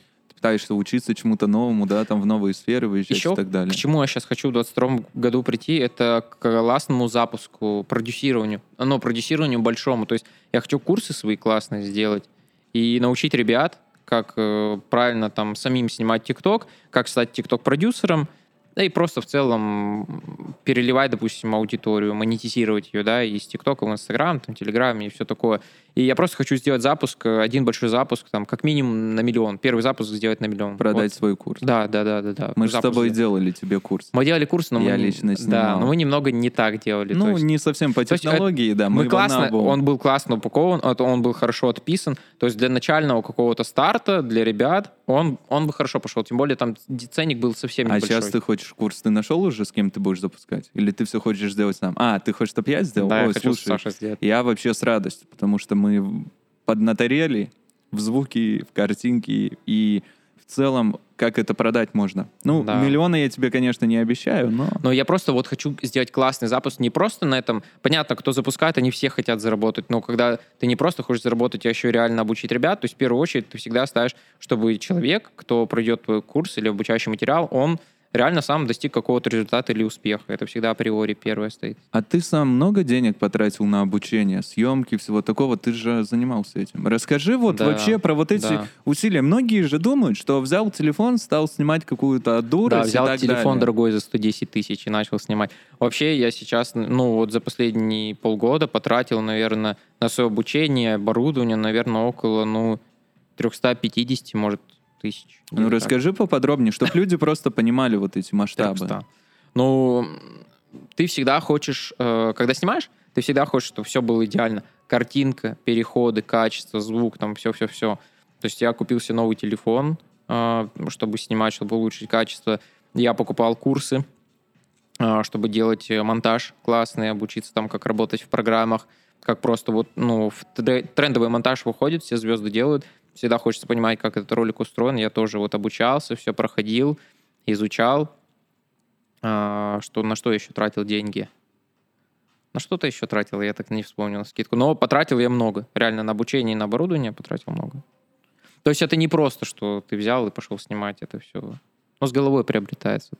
пытаешься учиться чему-то новому, да, там в новые сферы выезжать Еще и так далее. к чему я сейчас хочу в 22 году прийти, это к классному запуску, продюсированию, ну, продюсированию большому. То есть я хочу курсы свои классные сделать и научить ребят, как э, правильно там самим снимать ТикТок, как стать ТикТок-продюсером, да и просто в целом переливать, допустим, аудиторию, монетизировать ее, да, из ТикТока в Инстаграм, там, Телеграме и все такое. И я просто хочу сделать запуск, один большой запуск, там, как минимум на миллион. Первый запуск сделать на миллион. Продать вот. свой курс. Да, да, да, да. да. Мы же с тобой делали тебе курс. Мы делали курс, но я мы... лично снимал. Да, но мы немного не так делали. Ну, есть... не совсем по технологии, есть, да. Мы, мы классно, он был классно упакован, он был хорошо отписан. То есть для начального какого-то старта, для ребят, он, он бы хорошо пошел. Тем более там ценник был совсем небольшой. А сейчас ты хочешь курс, ты нашел уже, с кем ты будешь запускать? Или ты все хочешь сделать сам? А, ты хочешь, чтобы я сделал? Да, Ой, я хочу слушай, Саша сделать. Я вообще с радостью, потому что мы поднаторели в звуки, в картинки и в целом, как это продать можно. Ну, да. миллионы я тебе, конечно, не обещаю, но... Но я просто вот хочу сделать классный запуск не просто на этом. Понятно, кто запускает, они все хотят заработать, но когда ты не просто хочешь заработать, а еще реально обучить ребят, то есть в первую очередь ты всегда ставишь, чтобы человек, кто пройдет твой курс или обучающий материал, он реально сам достиг какого-то результата или успеха. Это всегда априори первое стоит. А ты сам много денег потратил на обучение, съемки, всего такого? Ты же занимался этим. Расскажи вот да, вообще про вот эти да. усилия. Многие же думают, что взял телефон, стал снимать какую-то дурость Да, взял и так телефон далее. дорогой за 110 тысяч и начал снимать. Вообще я сейчас, ну вот за последние полгода потратил, наверное, на свое обучение, оборудование, наверное, около, ну, 350, может, тысяч. Ну, расскажи так. поподробнее, чтобы люди просто понимали вот эти масштабы. 300. Ну, ты всегда хочешь, э, когда снимаешь, ты всегда хочешь, чтобы все было идеально. Картинка, переходы, качество, звук, там все-все-все. То есть я купил себе новый телефон, э, чтобы снимать, чтобы улучшить качество. Я покупал курсы, э, чтобы делать монтаж классный, обучиться там, как работать в программах, как просто вот, ну, в трендовый монтаж выходит, все звезды делают всегда хочется понимать, как этот ролик устроен. Я тоже вот обучался, все проходил, изучал. А, что, на что еще тратил деньги? На что-то еще тратил, я так не вспомнил скидку. Но потратил я много. Реально на обучение и на оборудование потратил много. То есть это не просто, что ты взял и пошел снимать это все. Но с головой приобретается.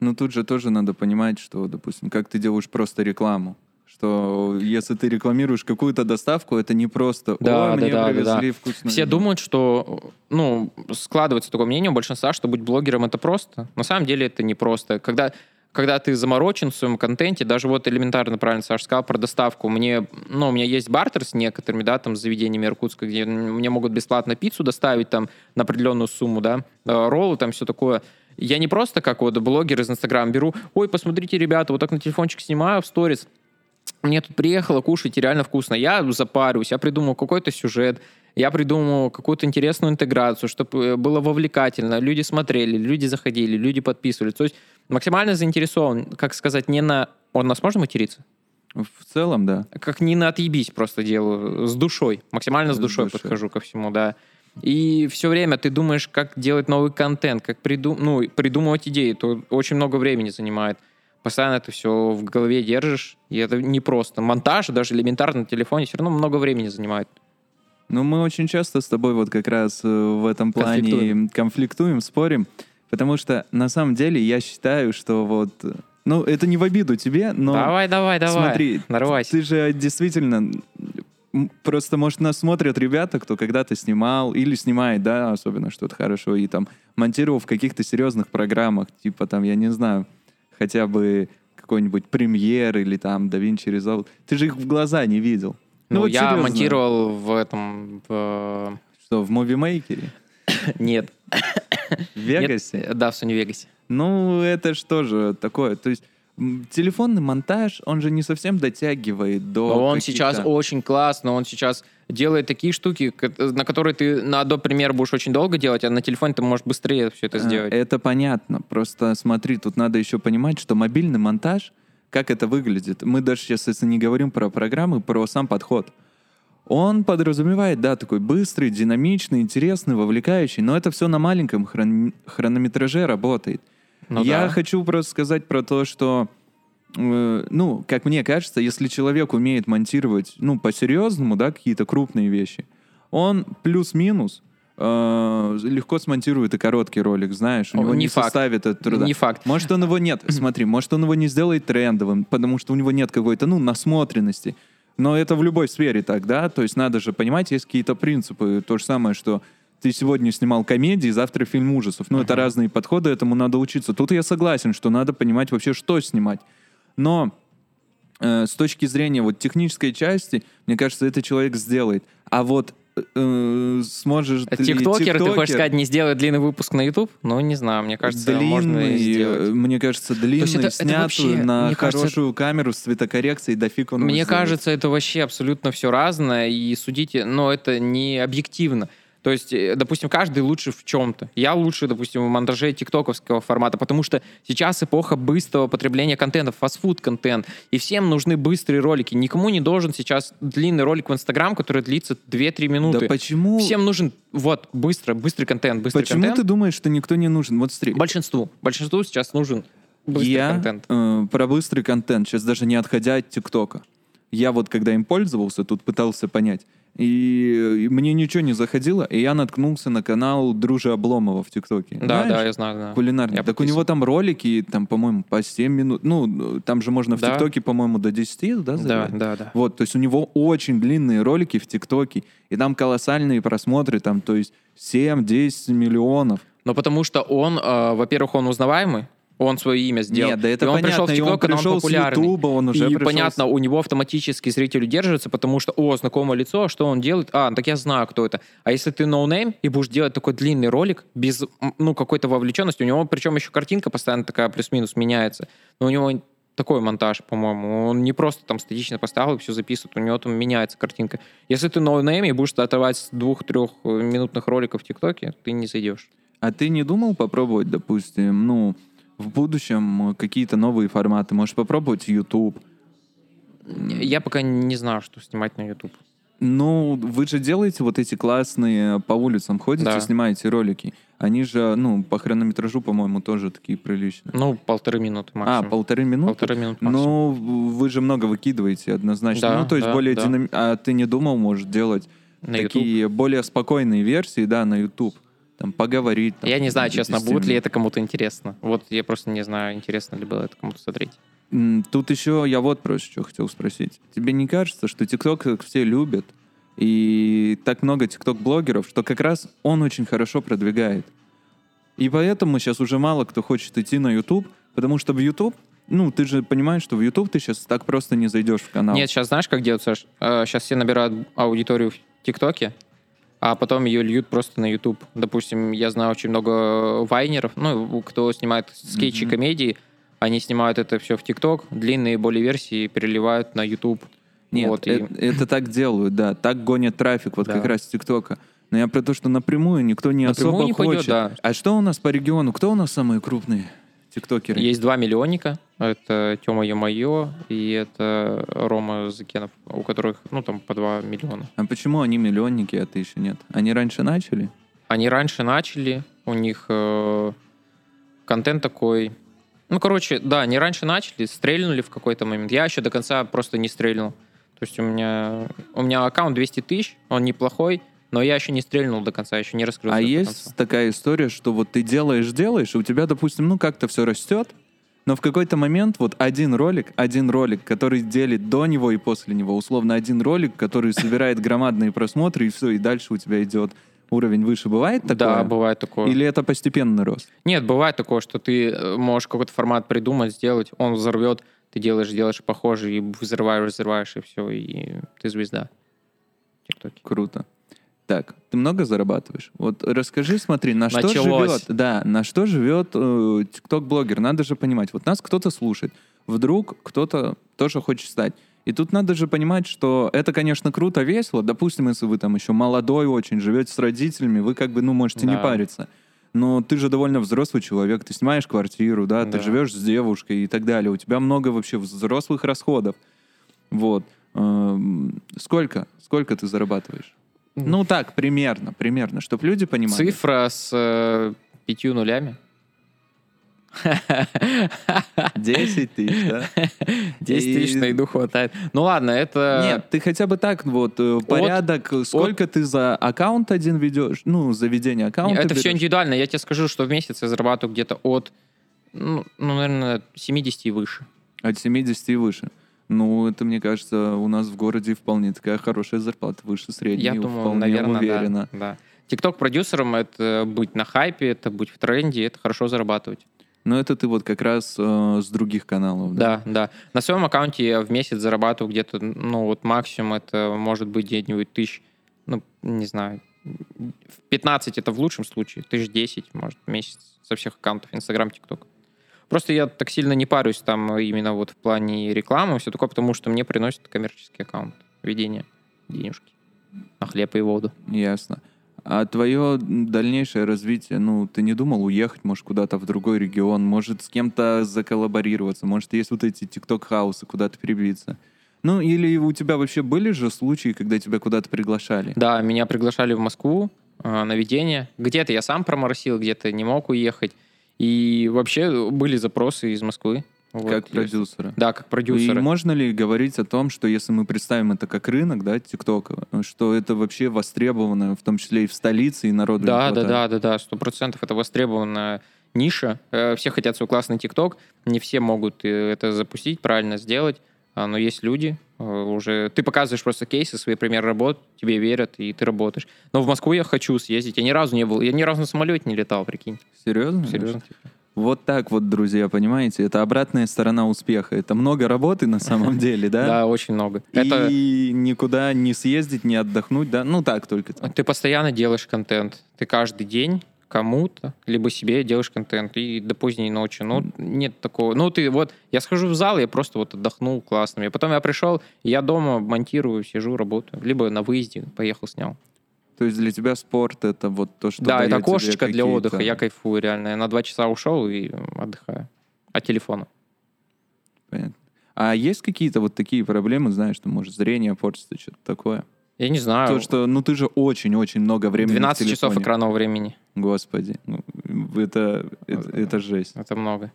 Ну тут же тоже надо понимать, что, допустим, как ты делаешь просто рекламу что если ты рекламируешь какую-то доставку, это не просто да, «О, да, мне да, привезли да. вкусную Все думают, что, ну, складывается такое мнение у большинства, что быть блогером — это просто. На самом деле это не просто. Когда когда ты заморочен в своем контенте, даже вот элементарно правильно Саша сказал про доставку, мне, ну, у меня есть бартер с некоторыми, да, там, с заведениями Иркутска, где мне могут бесплатно пиццу доставить там на определенную сумму, да, э, роллы, там все такое. Я не просто как вот блогер из Инстаграма беру, ой, посмотрите, ребята, вот так на телефончик снимаю в сторис, мне тут приехало, кушайте, реально вкусно. Я запарюсь, я придумал какой-то сюжет, я придумал какую-то интересную интеграцию, чтобы э, было вовлекательно, люди смотрели, люди заходили, люди подписывались. То есть максимально заинтересован, как сказать, не на... Он нас можно материться? В целом, да. Как не на отъебись просто делаю, с душой. Максимально с, с душой, душой подхожу ко всему, да. и все время ты думаешь, как делать новый контент, как придум... ну, придумывать идеи, то очень много времени занимает. Постоянно это все в голове держишь, и это непросто. Монтаж, даже элементарно на телефоне, все равно много времени занимает. Ну, мы очень часто с тобой вот как раз э, в этом плане конфликтуем, конфликтуем спорим, потому что на самом деле я считаю, что вот ну, это не в обиду тебе, но... Давай, давай, давай. Смотри, Нарвайся. ты же действительно... Просто, может, нас смотрят ребята, кто когда-то снимал или снимает, да, особенно что-то хорошо, и там монтировал в каких-то серьезных программах, типа там, я не знаю, хотя бы какой-нибудь премьер или там DaVinci Resolve. Ты же их в глаза не видел. Ну, ну вот я серьезно. монтировал в этом... В... Что, в Maker? Нет. В Вегасе? Нет, да, в Sony Vegas. Ну, это что же такое? То есть телефонный монтаж, он же не совсем дотягивает до... Но он сейчас очень классно, он сейчас делает такие штуки, на которые ты на Adobe Premiere будешь очень долго делать, а на телефоне ты можешь быстрее все это а, сделать. Это понятно. Просто смотри, тут надо еще понимать, что мобильный монтаж, как это выглядит. Мы даже сейчас, если не говорим про программы, про сам подход. Он подразумевает, да, такой быстрый, динамичный, интересный, вовлекающий, но это все на маленьком хрон... хронометраже работает. Ну, Я да. хочу просто сказать про то, что, э, ну, как мне кажется, если человек умеет монтировать, ну, по-серьезному, да, какие-то крупные вещи, он плюс-минус э, легко смонтирует и короткий ролик, знаешь, у него не, не факт. составит это труда. Не факт. Может, он его нет, смотри, может, он его не сделает трендовым, потому что у него нет какой-то, ну, насмотренности. Но это в любой сфере так, да? То есть надо же понимать, есть какие-то принципы. То же самое, что ты сегодня снимал комедии, завтра фильм ужасов. Ну, uh-huh. это разные подходы, этому надо учиться. Тут я согласен, что надо понимать вообще, что снимать. Но э, с точки зрения вот технической части, мне кажется, это человек сделает. А вот э, сможешь а Тиктокер, ты хочешь сказать, не сделает длинный выпуск на YouTube? Ну, не знаю, мне кажется, длинный, можно сделать. Мне кажется, длинный, это, снятую это вообще, на хорошую кажется, камеру с цветокоррекцией, дофиг он Мне кажется, это вообще абсолютно все разное, и судите, но это не объективно. То есть, э, допустим, каждый лучше в чем-то. Я лучше, допустим, в монтаже тиктоковского формата, потому что сейчас эпоха быстрого потребления контента, фастфуд-контент, и всем нужны быстрые ролики. Никому не должен сейчас длинный ролик в Инстаграм, который длится 2-3 минуты. Да почему? Всем нужен, вот, быстро, быстрый контент, быстрый Почему контент. ты думаешь, что никто не нужен? Вот смотри. Большинству. Большинству сейчас нужен быстрый Я, контент. Э, про быстрый контент, сейчас даже не отходя от ТикТока. Я вот, когда им пользовался, тут пытался понять, и, мне ничего не заходило, и я наткнулся на канал Дружи Обломова в ТикТоке. Да, Знаешь? да, я знаю, да. Кулинарный. Я так подписан. у него там ролики, там, по-моему, по 7 минут. Ну, там же можно в да. ТикТоке, по-моему, до 10, да, Да, да, да. Вот, то есть у него очень длинные ролики в ТикТоке, и там колоссальные просмотры, там, то есть 7-10 миллионов. Ну, потому что он, э, во-первых, он узнаваемый, он свое имя сделал. Нет, да это и он понятно, пришел в ТикТок, он пришел он популярный. С YouTube, он уже и пришел понятно, у него автоматически зритель удерживается, потому что, о, знакомое лицо, что он делает? А, так я знаю, кто это. А если ты no-name и будешь делать такой длинный ролик без, ну, какой-то вовлеченности, у него причем еще картинка постоянно такая плюс-минус меняется, но у него такой монтаж, по-моему. Он не просто там статично поставил и все записывает, у него там меняется картинка. Если ты no-name и будешь отрывать двух-трех минутных роликов в ТикТоке, ты не зайдешь. А ты не думал попробовать, допустим, ну, в будущем какие-то новые форматы? Можешь попробовать YouTube? Я пока не знаю, что снимать на YouTube. Ну, вы же делаете вот эти классные по улицам ходите, да. снимаете ролики. Они же, ну, по хронометражу, по-моему, тоже такие приличные. Ну, полторы минуты максимум. А, полторы минуты? Полторы минуты максимум. Ну, вы же много выкидываете однозначно. Да, ну, то есть да, более да. динами... А ты не думал, может, делать на такие YouTube? более спокойные версии, да, на YouTube? Там, поговорить. Там, я не знаю, честно, будет ли это кому-то интересно. Вот я просто не знаю, интересно ли было это кому-то смотреть. Тут еще я вот просто что хотел спросить. Тебе не кажется, что ТикТок все любят, и так много ТикТок-блогеров, что как раз он очень хорошо продвигает. И поэтому сейчас уже мало кто хочет идти на YouTube, потому что в YouTube ну, ты же понимаешь, что в YouTube ты сейчас так просто не зайдешь в канал. Нет, сейчас знаешь, как делают, Саш? Сейчас все набирают аудиторию в ТикТоке, а потом ее льют просто на YouTube. Допустим, я знаю очень много вайнеров, ну, кто снимает скетчи, mm-hmm. комедии, они снимают это все в ТикТок, длинные более версии переливают на YouTube. Нет, вот, это, и... это так делают, да, так гонят трафик, вот да. как раз с ТикТока. Но я про то, что напрямую никто не напрямую особо не хочет. Пойдет, да. А что у нас по региону? Кто у нас самые крупные Тиктокеры. Есть два миллионника. Это Тёма Ямайо и это Рома Закенов, у которых, ну, там, по два миллиона. А почему они миллионники, а ты еще нет? Они раньше начали? Они раньше начали. У них э, контент такой... Ну, короче, да, они раньше начали, стрельнули в какой-то момент. Я еще до конца просто не стрельнул. То есть у меня, у меня аккаунт 200 тысяч, он неплохой, но я еще не стрельнул до конца, еще не раскрыл. А есть конца. такая история, что вот ты делаешь, делаешь, и у тебя, допустим, ну как-то все растет, но в какой-то момент вот один ролик, один ролик, который делит до него и после него, условно один ролик, который собирает громадные просмотры, и все, и дальше у тебя идет уровень выше. Бывает такое? Да, бывает такое. Или это постепенный рост? Нет, бывает такое, что ты э, можешь какой-то формат придумать, сделать, он взорвет, ты делаешь, делаешь похоже, и взрываешь, взрываешь, и все, и ты звезда. Круто. Так, ты много зарабатываешь? Вот расскажи, смотри, на Началось. что живет, да, на что живет э, тикток-блогер. Надо же понимать, вот нас кто-то слушает, вдруг кто-то тоже хочет стать. И тут надо же понимать, что это, конечно, круто, весело. Допустим, если вы там еще молодой очень, живете с родителями, вы как бы, ну, можете да. не париться. Но ты же довольно взрослый человек, ты снимаешь квартиру, да, да, ты живешь с девушкой и так далее. У тебя много вообще взрослых расходов. Вот. Эм, сколько? Сколько ты зарабатываешь? Ну так, примерно, примерно, чтобы люди понимали. Цифра с э, пятью нулями. 10 тысяч, да? 10 тысяч на еду хватает. Ну ладно, это... Нет, ты хотя бы так, вот, э, порядок, от, сколько от... ты за аккаунт один ведешь, ну, за ведение аккаунта Это берешь? все индивидуально. Я тебе скажу, что в месяц я зарабатываю где-то от, ну, ну, наверное, 70 и выше. От 70 и выше. Ну, это, мне кажется, у нас в городе вполне такая хорошая зарплата, выше средней. Я думаю, вполне наверное, уверенно. да. да. Тикток-продюсером — это быть на хайпе, это быть в тренде, это хорошо зарабатывать. Но это ты вот как раз э, с других каналов, да? Да, да. На своем аккаунте я в месяц зарабатываю где-то, ну вот максимум это может быть где-нибудь тысяч, ну, не знаю, 15 это в лучшем случае, тысяч 10, может, в месяц со всех аккаунтов, Инстаграм, ТикТок. Просто я так сильно не парюсь там именно вот в плане рекламы, все такое, потому что мне приносит коммерческий аккаунт, ведение денежки на хлеб и воду. Ясно. А твое дальнейшее развитие, ну, ты не думал уехать, может, куда-то в другой регион, может, с кем-то заколлаборироваться, может, есть вот эти тикток-хаусы, куда-то прибиться? Ну, или у тебя вообще были же случаи, когда тебя куда-то приглашали? Да, меня приглашали в Москву э, на ведение. Где-то я сам проморосил, где-то не мог уехать. И вообще были запросы из Москвы. Вот, как продюсера. Да, как продюсера. И можно ли говорить о том, что если мы представим это как рынок, да, ТикТока, что это вообще востребовано, в том числе и в столице, и народу Да, да, да, да, да, сто процентов это востребованная ниша. Э, все хотят свой классный ТикТок, не все могут э, это запустить, правильно сделать, но есть люди, э, уже ты показываешь просто кейсы, свои примеры работ, тебе верят, и ты работаешь. Но в Москву я хочу съездить. Я ни разу не был, я ни разу на самолете не летал, прикинь. Серьезно? Серьезно. Вот так вот, друзья, понимаете, это обратная сторона успеха. Это много работы на самом деле, да? Да, очень много. И никуда не съездить, не отдохнуть, да? Ну так только. Ты постоянно делаешь контент. Ты каждый день кому-то, либо себе делаешь контент, и до поздней ночи. Ну, нет такого. Ну, ты вот, я схожу в зал, я просто вот отдохнул классно. И потом я пришел, я дома монтирую, сижу, работаю. Либо на выезде поехал, снял. То есть для тебя спорт это вот то, что Да, это окошечко для отдыха. Я кайфую реально. Я на два часа ушел и отдыхаю. От телефона. Понятно. А есть какие-то вот такие проблемы, знаешь, что может зрение портится, что-то такое? Я не знаю. То, что, ну ты же очень-очень много времени 12 часов экранного времени. Господи, ну, это, это, это жесть. Это много.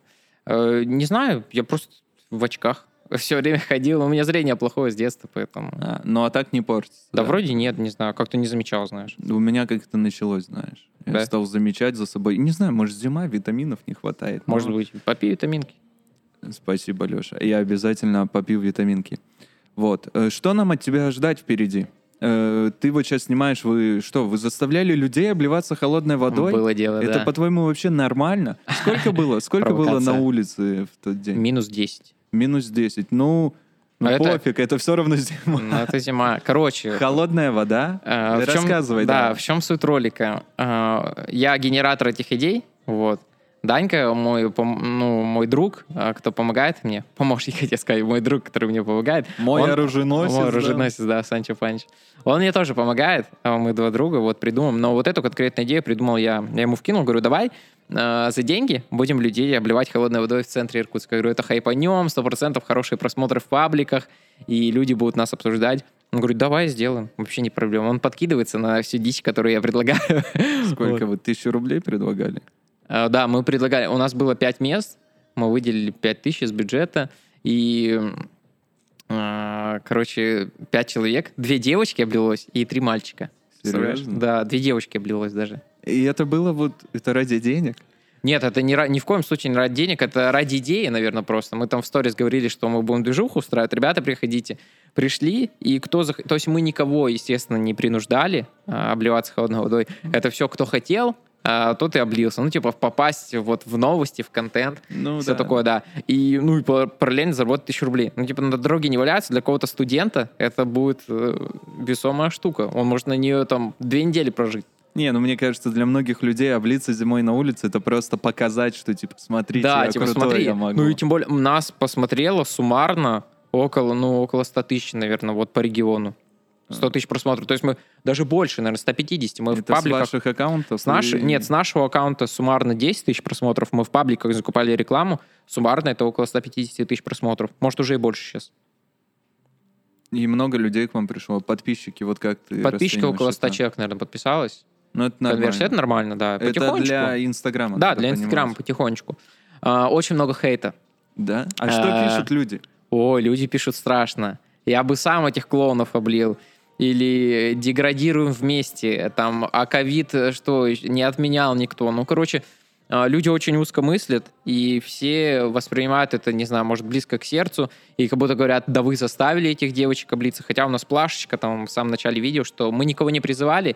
Э, не знаю, я просто в очках все время ходил. У меня зрение плохое с детства, поэтому... А, ну, а так не портится? Да, да, вроде нет, не знаю. Как-то не замечал, знаешь. У меня как-то началось, знаешь. Я да? стал замечать за собой. Не знаю, может, зима, витаминов не хватает. Но... Может быть. Попей витаминки. Спасибо, Леша. Я обязательно попью витаминки. Вот. Э, что нам от тебя ждать впереди? Э, ты вот сейчас снимаешь, вы что, вы заставляли людей обливаться холодной водой? Было дело, Это, да. по-твоему, вообще нормально? Сколько было? Сколько было на улице в тот день? Минус 10. Минус 10. Ну, ну а пофиг, это, это все равно зима. Ну, это зима. Короче. Холодная вода? Э, в чем, Рассказывай. Да, да, в чем суть ролика? Э, я генератор этих идей, вот. Данька, мой, ну, мой друг, а, кто помогает мне, помощник, хотел сказать, мой друг, который мне помогает. Мой он, оруженосец. Мой оруженосец, да, да Санчо Панч. Он мне тоже помогает, а мы два друга вот придумаем. Но вот эту конкретную идею придумал я. Я ему вкинул, говорю, давай э, за деньги будем людей обливать холодной водой в центре Иркутска. Я говорю, это хайпанем, сто процентов хорошие просмотры в пабликах, и люди будут нас обсуждать. Он говорит, давай сделаем, вообще не проблема. Он подкидывается на всю дичь, которую я предлагаю. Сколько вы, тысячу рублей предлагали? Э, да, мы предлагали, у нас было пять мест, мы выделили пять тысяч из бюджета, и, э, короче, пять человек, две девочки облилось и три мальчика. Серьезно? Да, две девочки облилось даже. И это было вот, это ради денег? Нет, это не, ни в коем случае не ради денег, это ради идеи, наверное, просто. Мы там в сторис говорили, что мы будем движуху устраивать. Ребята, приходите. Пришли, и кто... Зах... То есть мы никого, естественно, не принуждали а, обливаться холодной водой. Это все, кто хотел, а, тот и облился. Ну, типа, попасть вот в новости, в контент, ну, все да. такое, да. И, ну, и параллельно заработать тысячу рублей. Ну, типа, на дороге не валяться, для кого-то студента это будет э, весомая штука. Он может на нее там две недели прожить. Не, ну мне кажется, для многих людей облиться зимой на улице это просто показать, что типа смотрите, да, я типа, крутой, смотри. я могу. Ну и тем более нас посмотрело суммарно около, ну, около 100 тысяч, наверное, вот по региону. 100 тысяч просмотров. То есть мы даже больше, наверное, 150. Мы Это в пабликах... с ваших аккаунтов? С наш... Нет, с нашего аккаунта суммарно 10 тысяч просмотров. Мы в пабликах закупали рекламу. Суммарно это около 150 тысяч просмотров. Может, уже и больше сейчас. И много людей к вам пришло. Подписчики, вот как ты Подписчики около 100 это? человек, наверное, подписалось. Ну, это нормально. Конверсия, это нормально, да. Это для Инстаграма. Да, для Инстаграма потихонечку. А, очень много хейта. Да? А, а что пишут люди? О, люди пишут страшно. Я бы сам этих клоунов облил или деградируем вместе, там, а ковид что, не отменял никто. Ну, короче, а, люди очень узко мыслят, и все воспринимают это, не знаю, может, близко к сердцу, и как будто говорят, да вы заставили этих девочек облиться, хотя у нас плашечка там в самом начале видео, что мы никого не призывали,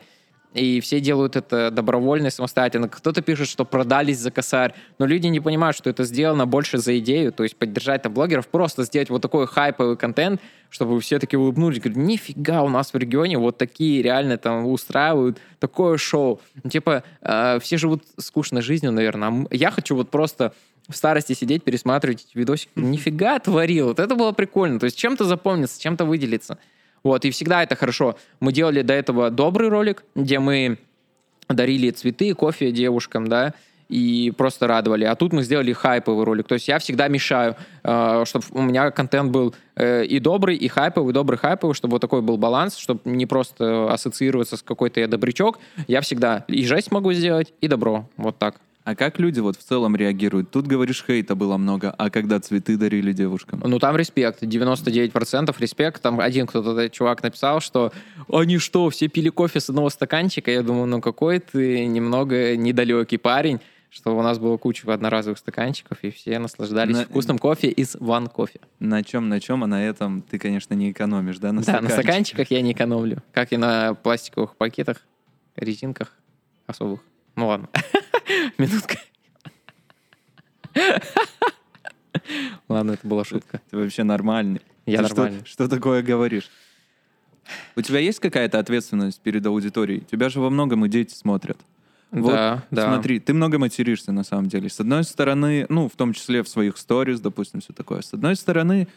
и все делают это добровольно, самостоятельно. Кто-то пишет, что продались за косарь, но люди не понимают, что это сделано больше за идею, то есть поддержать там блогеров, просто сделать вот такой хайповый контент, чтобы все таки улыбнулись, говорят, нифига, у нас в регионе вот такие реально там устраивают такое шоу. Ну, типа, э, все живут скучной жизнью, наверное. Я хочу вот просто в старости сидеть, пересматривать эти видосики. Нифига творил. Вот это было прикольно. То есть чем-то запомнится, чем-то выделиться. Вот, и всегда это хорошо. Мы делали до этого добрый ролик, где мы дарили цветы, кофе девушкам, да, и просто радовали. А тут мы сделали хайповый ролик. То есть я всегда мешаю, э, чтобы у меня контент был э, и добрый, и хайповый, добрый, хайповый, чтобы вот такой был баланс, чтобы не просто ассоциироваться с какой-то я добрячок. Я всегда и жесть могу сделать, и добро. Вот так. А как люди вот в целом реагируют? Тут, говоришь, хейта было много, а когда цветы дарили девушкам? Ну, там респект, 99% респект. Там один кто-то, чувак написал, что они что, все пили кофе с одного стаканчика? Я думаю, ну какой ты немного недалекий парень что у нас было куча одноразовых стаканчиков, и все наслаждались на... вкусным кофе из One Coffee. На чем, на чем, а на этом ты, конечно, не экономишь, да? На да, на стаканчиках я не экономлю. Как и на пластиковых пакетах, резинках особых. Ну ладно. Минутка. Ладно, это была шутка. Ты вообще нормальный. Я Ты нормальный. Что, что такое говоришь? У тебя есть какая-то ответственность перед аудиторией? Тебя же во многом и дети смотрят. Вот, да, да. Смотри, ты много материшься на самом деле. С одной стороны, ну, в том числе в своих сторис, допустим, все такое. С одной стороны,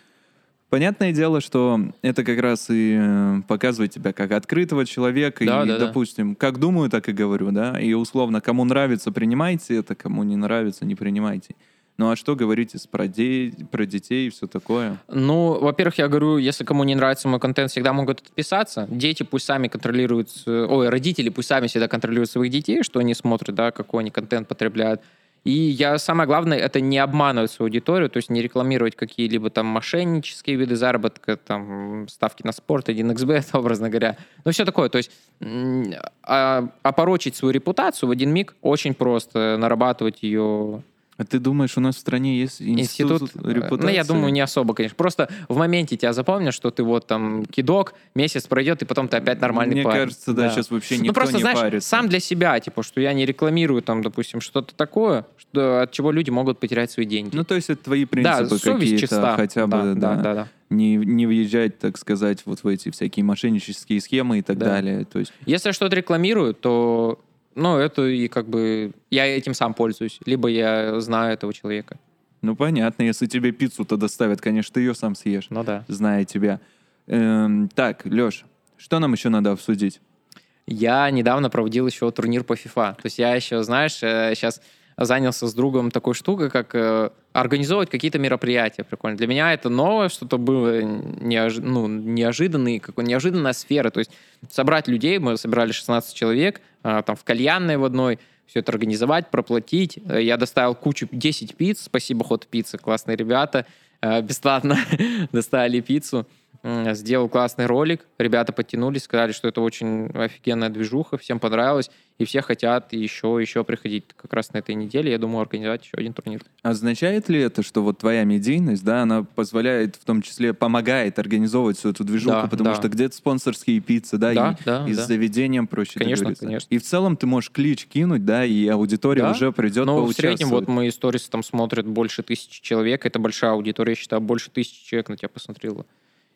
Понятное дело, что это как раз и э, показывает тебя как открытого человека, да, и, да, допустим, да. как думаю, так и говорю, да, и условно, кому нравится, принимайте это, кому не нравится, не принимайте. Ну а что говорите про, де- про детей и все такое? Ну, во-первых, я говорю, если кому не нравится мой контент, всегда могут отписаться. Дети пусть сами контролируют, ой, родители пусть сами всегда контролируют своих детей, что они смотрят, да, какой они контент потребляют. И я самое главное это не обманывать свою аудиторию, то есть не рекламировать какие-либо там мошеннические виды заработка, там ставки на спорт, 1xbet, образно говоря. Ну, все такое. То есть а, опорочить свою репутацию в один миг очень просто, нарабатывать ее а ты думаешь, у нас в стране есть институт, институт репутации? Ну, я думаю, не особо, конечно. Просто в моменте тебя запомнят, что ты вот там кидок, месяц пройдет, и потом ты опять нормальный Мне парень. Мне кажется, да, да, сейчас вообще ну, никто ну, просто, не знаешь, парится. сам для себя, типа, что я не рекламирую там, допустим, что-то такое, что, от чего люди могут потерять свои деньги. Ну, то есть это твои принципы да, какие-то, хотя бы, да, да, да, да. Не, не въезжать, так сказать, вот в эти всякие мошеннические схемы и так да. далее. То есть... Если что-то рекламирую, то ну, это и как бы... Я этим сам пользуюсь. Либо я знаю этого человека. Ну, понятно. Если тебе пиццу-то доставят, конечно, ты ее сам съешь. Ну да. Зная тебя. Эм, так, Леш, что нам еще надо обсудить? Я недавно проводил еще турнир по FIFA. То есть я еще, знаешь, сейчас э, занялся с другом такой штукой, как э, организовывать какие-то мероприятия. Прикольно. Для меня это новое, что-то было неож... ну, неожиданное, какой неожиданная сфера. То есть собрать людей, мы собирали 16 человек, э, там в кальянной в одной, все это организовать, проплатить. Я доставил кучу, 10 пиц, спасибо Ход Пицца, классные ребята, бесплатно доставили пиццу сделал классный ролик, ребята подтянулись, сказали, что это очень офигенная движуха, всем понравилось, и все хотят еще, еще приходить как раз на этой неделе. Я думаю, организовать еще один турнир. Означает ли это, что вот твоя медийность, да, она позволяет, в том числе, помогает организовывать всю эту движуху, да, потому да. что где-то спонсорские пиццы, да, да и, да, и да. с заведением проще конечно. Конечно. И в целом ты можешь клич кинуть, да, и аудитория да? уже придет Ну, в среднем вот мои сторисы там смотрят больше тысячи человек, это большая аудитория, я считаю, больше тысячи человек на тебя посмотрело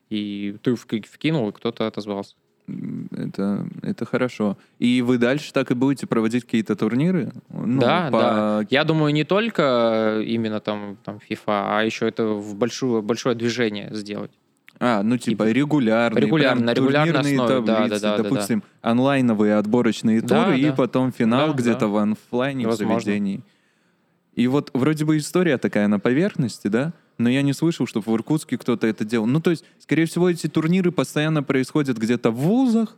и ты вкинул, и кто-то отозвался. Это, это хорошо. И вы дальше так и будете проводить какие-то турниры? Ну, да, по... да. Я думаю, не только именно там, там FIFA, а еще это в большую, большое движение сделать. А, ну типа, типа регулярные, регулярно, на регулярной основе, таблицы, да, да, да, допустим, да, да. онлайновые отборочные да, туры, да. и потом финал да, где-то да. в офлайне, в заведении. И вот вроде бы история такая на поверхности, да? Но я не слышал, чтобы в Иркутске кто-то это делал. Ну, то есть, скорее всего, эти турниры постоянно происходят где-то в вузах,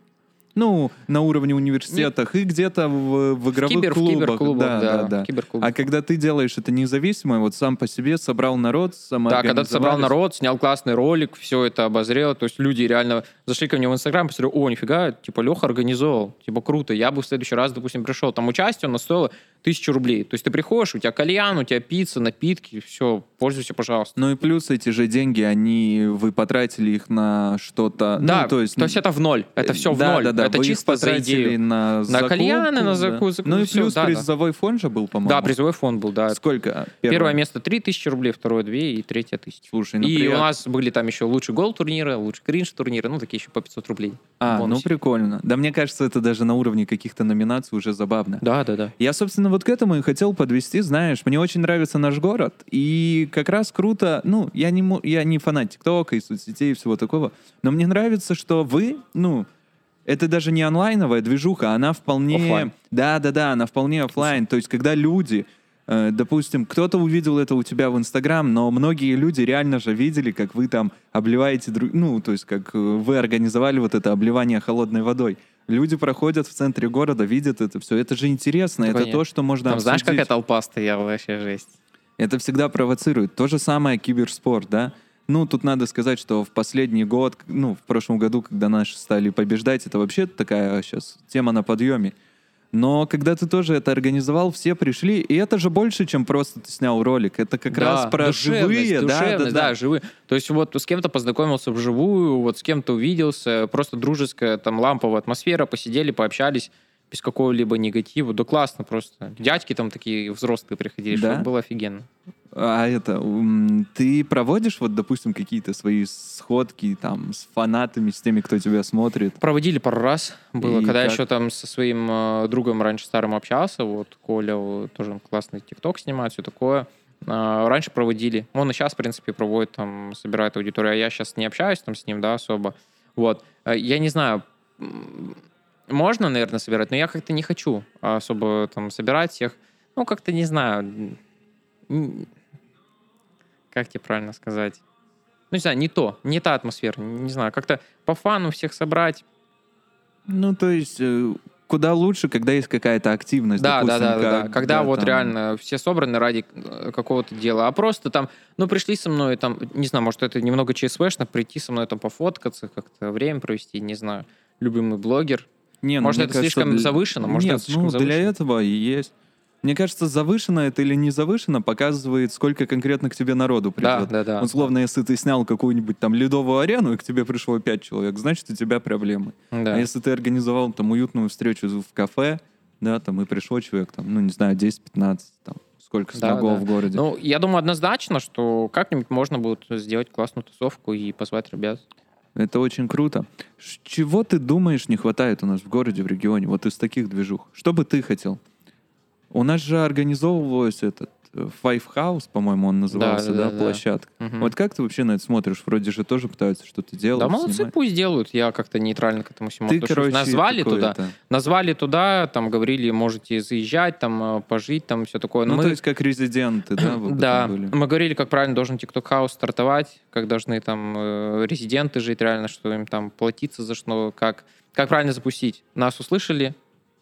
ну, на уровне университетах и где-то в, в игровых в кибер, клубах. В киберклубах, да, да, да. да. А когда ты делаешь это независимо, вот сам по себе собрал народ, сам Да, когда ты собрал народ, снял классный ролик, все это обозрел, то есть люди реально зашли ко мне в Инстаграм, посмотрели, о, нифига, типа, Леха организовал, типа, круто, я бы в следующий раз, допустим, пришел, там участие, оно стоило тысячу рублей. То есть ты приходишь, у тебя кальян, у тебя пицца, напитки, все, пользуйся, пожалуйста. Ну и плюс эти же деньги, они, вы потратили их на что-то... Да, ну, то есть... то есть это в ноль, это все в да, ноль. Да, да, это чисто за идею. на закупку, На кальяны, на закуску. Да. Ну и все, плюс да, призовой да. фонд же был, по-моему. Да, призовой фонд был, да. Сколько? Первое, Первое место 3000 рублей, второе 2 и третье 1000. Слушай, ну И приятно. у нас были там еще лучший гол турнира, лучший кринж турнира, ну такие еще по 500 рублей. А, ну прикольно. Да мне кажется, это даже на уровне каких-то номинаций уже забавно. Да, да, да. Я, собственно, вот к этому и хотел подвести, знаешь, мне очень нравится наш город, и как раз круто, ну, я не, я не фанат ТикТока и соцсетей и всего такого, но мне нравится, что вы, ну, это даже не онлайновая движуха, она вполне... Да, да, да, она вполне офлайн. То есть, когда люди, э, допустим, кто-то увидел это у тебя в Инстаграм, но многие люди реально же видели, как вы там обливаете друг... Ну, то есть, как э, вы организовали вот это обливание холодной водой. Люди проходят в центре города, видят это все. Это же интересно, это то, что можно Там знаешь, какая толпа стояла, вообще жесть. Это всегда провоцирует. То же самое киберспорт, да? Ну, тут надо сказать, что в последний год, ну, в прошлом году, когда наши стали побеждать, это вообще такая сейчас тема на подъеме. Но когда ты тоже это организовал, все пришли, и это же больше, чем просто ты снял ролик. Это как да, раз про живые, да, да, да, да, живые. То есть вот с кем-то познакомился вживую, вот с кем-то увиделся, просто дружеская там ламповая атмосфера, посидели, пообщались без какого-либо негатива. Да классно просто. Дядьки там такие взрослые приходили, да? что было офигенно. А это, ты проводишь, вот, допустим, какие-то свои сходки там с фанатами, с теми, кто тебя смотрит? Проводили пару раз. Было, И когда как? еще там со своим э, другом раньше старым общался, вот Коля тоже классный ТикТок снимает, все такое. Э, раньше проводили. Он и сейчас, в принципе, проводит, там, собирает аудиторию, а я сейчас не общаюсь там с ним, да, особо. Вот. Э, я не знаю, можно, наверное, собирать, но я как-то не хочу особо там собирать всех. Ну, как-то не знаю как тебе правильно сказать? Ну, не знаю, не то, не та атмосфера, не знаю, как-то по фану всех собрать. Ну, то есть э, куда лучше, когда есть какая-то активность. Да, допустим, да, да, как, да. Когда да, вот там... реально все собраны ради э, какого-то дела. А просто там, ну, пришли со мной, там, не знаю, может, это немного ЧСВшно, прийти со мной там пофоткаться, как-то время провести, не знаю, любимый блогер. Не, ну, может, это кажется, слишком завышено? Может, Нет, это слишком ну, завышено? для этого и есть. Мне кажется, завышено это или не завышено показывает, сколько конкретно к тебе народу придет. Да, да, да. Условно, если ты снял какую-нибудь там ледовую арену, и к тебе пришло пять человек, значит, у тебя проблемы. Да. А если ты организовал там уютную встречу в кафе, да, там и пришло человек, там, ну, не знаю, 10-15, там, сколько смогло да, да. в городе. Ну, я думаю однозначно, что как-нибудь можно будет сделать классную тусовку и позвать ребят. Это очень круто. Чего ты думаешь не хватает у нас в городе, в регионе, вот из таких движух? Что бы ты хотел? У нас же организовывалось этот Five House, по-моему, он назывался, да, да, да, площадка. Угу. Вот как ты вообще на это смотришь? Вроде же тоже пытаются что-то делать. Да, молодцы, снимать. пусть делают. Я как-то нейтрально к этому всему ты, отношусь. Короче, назвали туда, это... назвали туда, там говорили, можете заезжать, там э, пожить, там все такое. Но ну, мы... то есть как резиденты, да? Вот да, мы говорили, как правильно должен TikTok House стартовать, как должны там э, резиденты жить реально, что им там платиться за что, как, как правильно запустить. Нас услышали,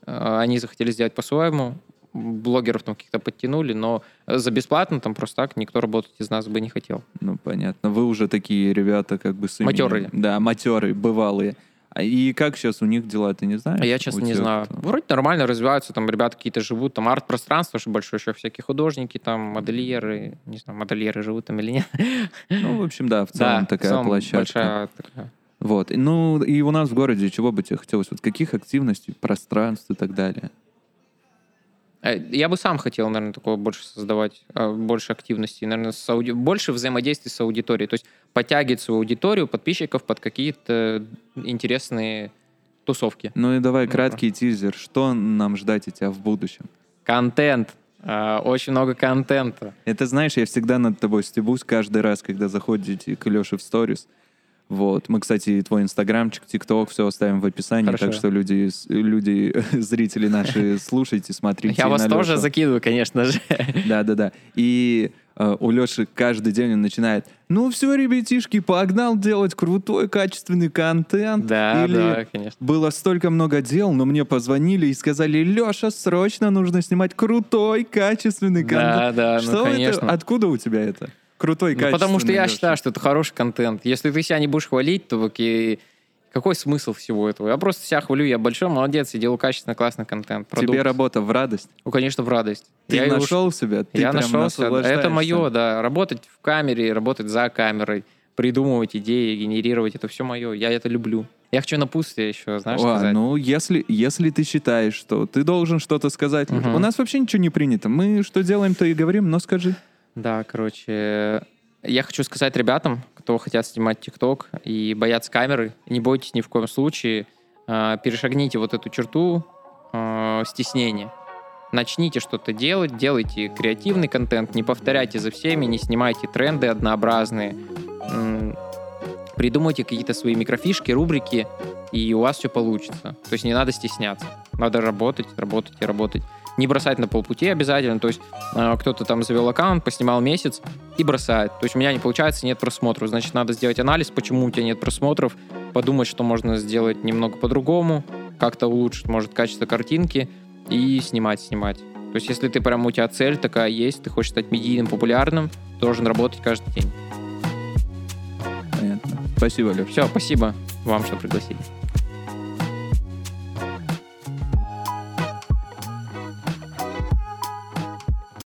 э, они захотели сделать по-своему, блогеров там каких-то подтянули, но за бесплатно там просто так никто работать из нас бы не хотел. Ну, понятно. Вы уже такие ребята как бы... Матерые. Да, матерые, бывалые. А и как сейчас у них дела, ты не знаешь? Я, честно, не знаю. Кто? Вроде нормально развиваются, там ребята какие-то живут, там арт-пространство же большое, еще всякие художники, там модельеры, не знаю, модельеры живут там или нет. Ну, в общем, да, в целом да, такая в целом площадка. Большая такая. Вот. Ну, и у нас в городе чего бы тебе хотелось? Вот каких активностей, пространств и так далее? Э, я бы сам хотел, наверное, такое больше создавать, а, больше активности, наверное, с ауди... больше взаимодействия с аудиторией. То есть подтягивать свою аудиторию, подписчиков под какие-то интересные тусовки. Ну и давай краткий тизер. Что нам ждать от тебя в будущем? Контент. А, очень много контента. Это, знаешь, я всегда над тобой стебусь каждый раз, когда заходите к Леше в сторис. Вот. Мы, кстати, твой инстаграмчик, тикток, все оставим в описании, Хорошо. так что люди, люди, зрители наши, слушайте, смотрите. Я вас тоже закидываю, конечно же. Да-да-да. И э, у Леши каждый день он начинает, ну все, ребятишки, погнал делать крутой, качественный контент. Да, Или да, конечно. Было столько много дел, но мне позвонили и сказали, Леша, срочно нужно снимать крутой, качественный контент. Да, да, Что ну, конечно. Это? Откуда у тебя это? Крутой, ну, Потому что я Леша. считаю, что это хороший контент. Если ты себя не будешь хвалить, то окей, какой смысл всего этого? Я просто себя хвалю, я большой молодец, я делаю качественный, классный контент. Продукт. Тебе работа в радость? Ну, конечно, в радость. Ты я нашел уж... себя? Ты я нашелся. Это мое, да. Работать в камере, работать за камерой, придумывать идеи, генерировать, это все мое. Я это люблю. Я хочу напутствие еще, знаешь, О, сказать. Ну, если, если ты считаешь, что ты должен что-то сказать, угу. у нас вообще ничего не принято. Мы что делаем, то и говорим, но скажи. Да, короче, я хочу сказать ребятам, кто хотят снимать ТикТок и боятся камеры, не бойтесь ни в коем случае, э, перешагните вот эту черту э, стеснения. Начните что-то делать, делайте креативный контент, не повторяйте за всеми, не снимайте тренды однообразные, придумайте какие-то свои микрофишки, рубрики, и у вас все получится. То есть не надо стесняться. Надо работать, работать и работать не бросать на полпути обязательно. То есть э, кто-то там завел аккаунт, поснимал месяц и бросает. То есть у меня не получается, нет просмотров. Значит, надо сделать анализ, почему у тебя нет просмотров, подумать, что можно сделать немного по-другому, как-то улучшить, может, качество картинки и снимать, снимать. То есть если ты прям у тебя цель такая есть, ты хочешь стать медийным, популярным, должен работать каждый день. Понятно. Спасибо, Леш. Все, спасибо вам, что пригласили.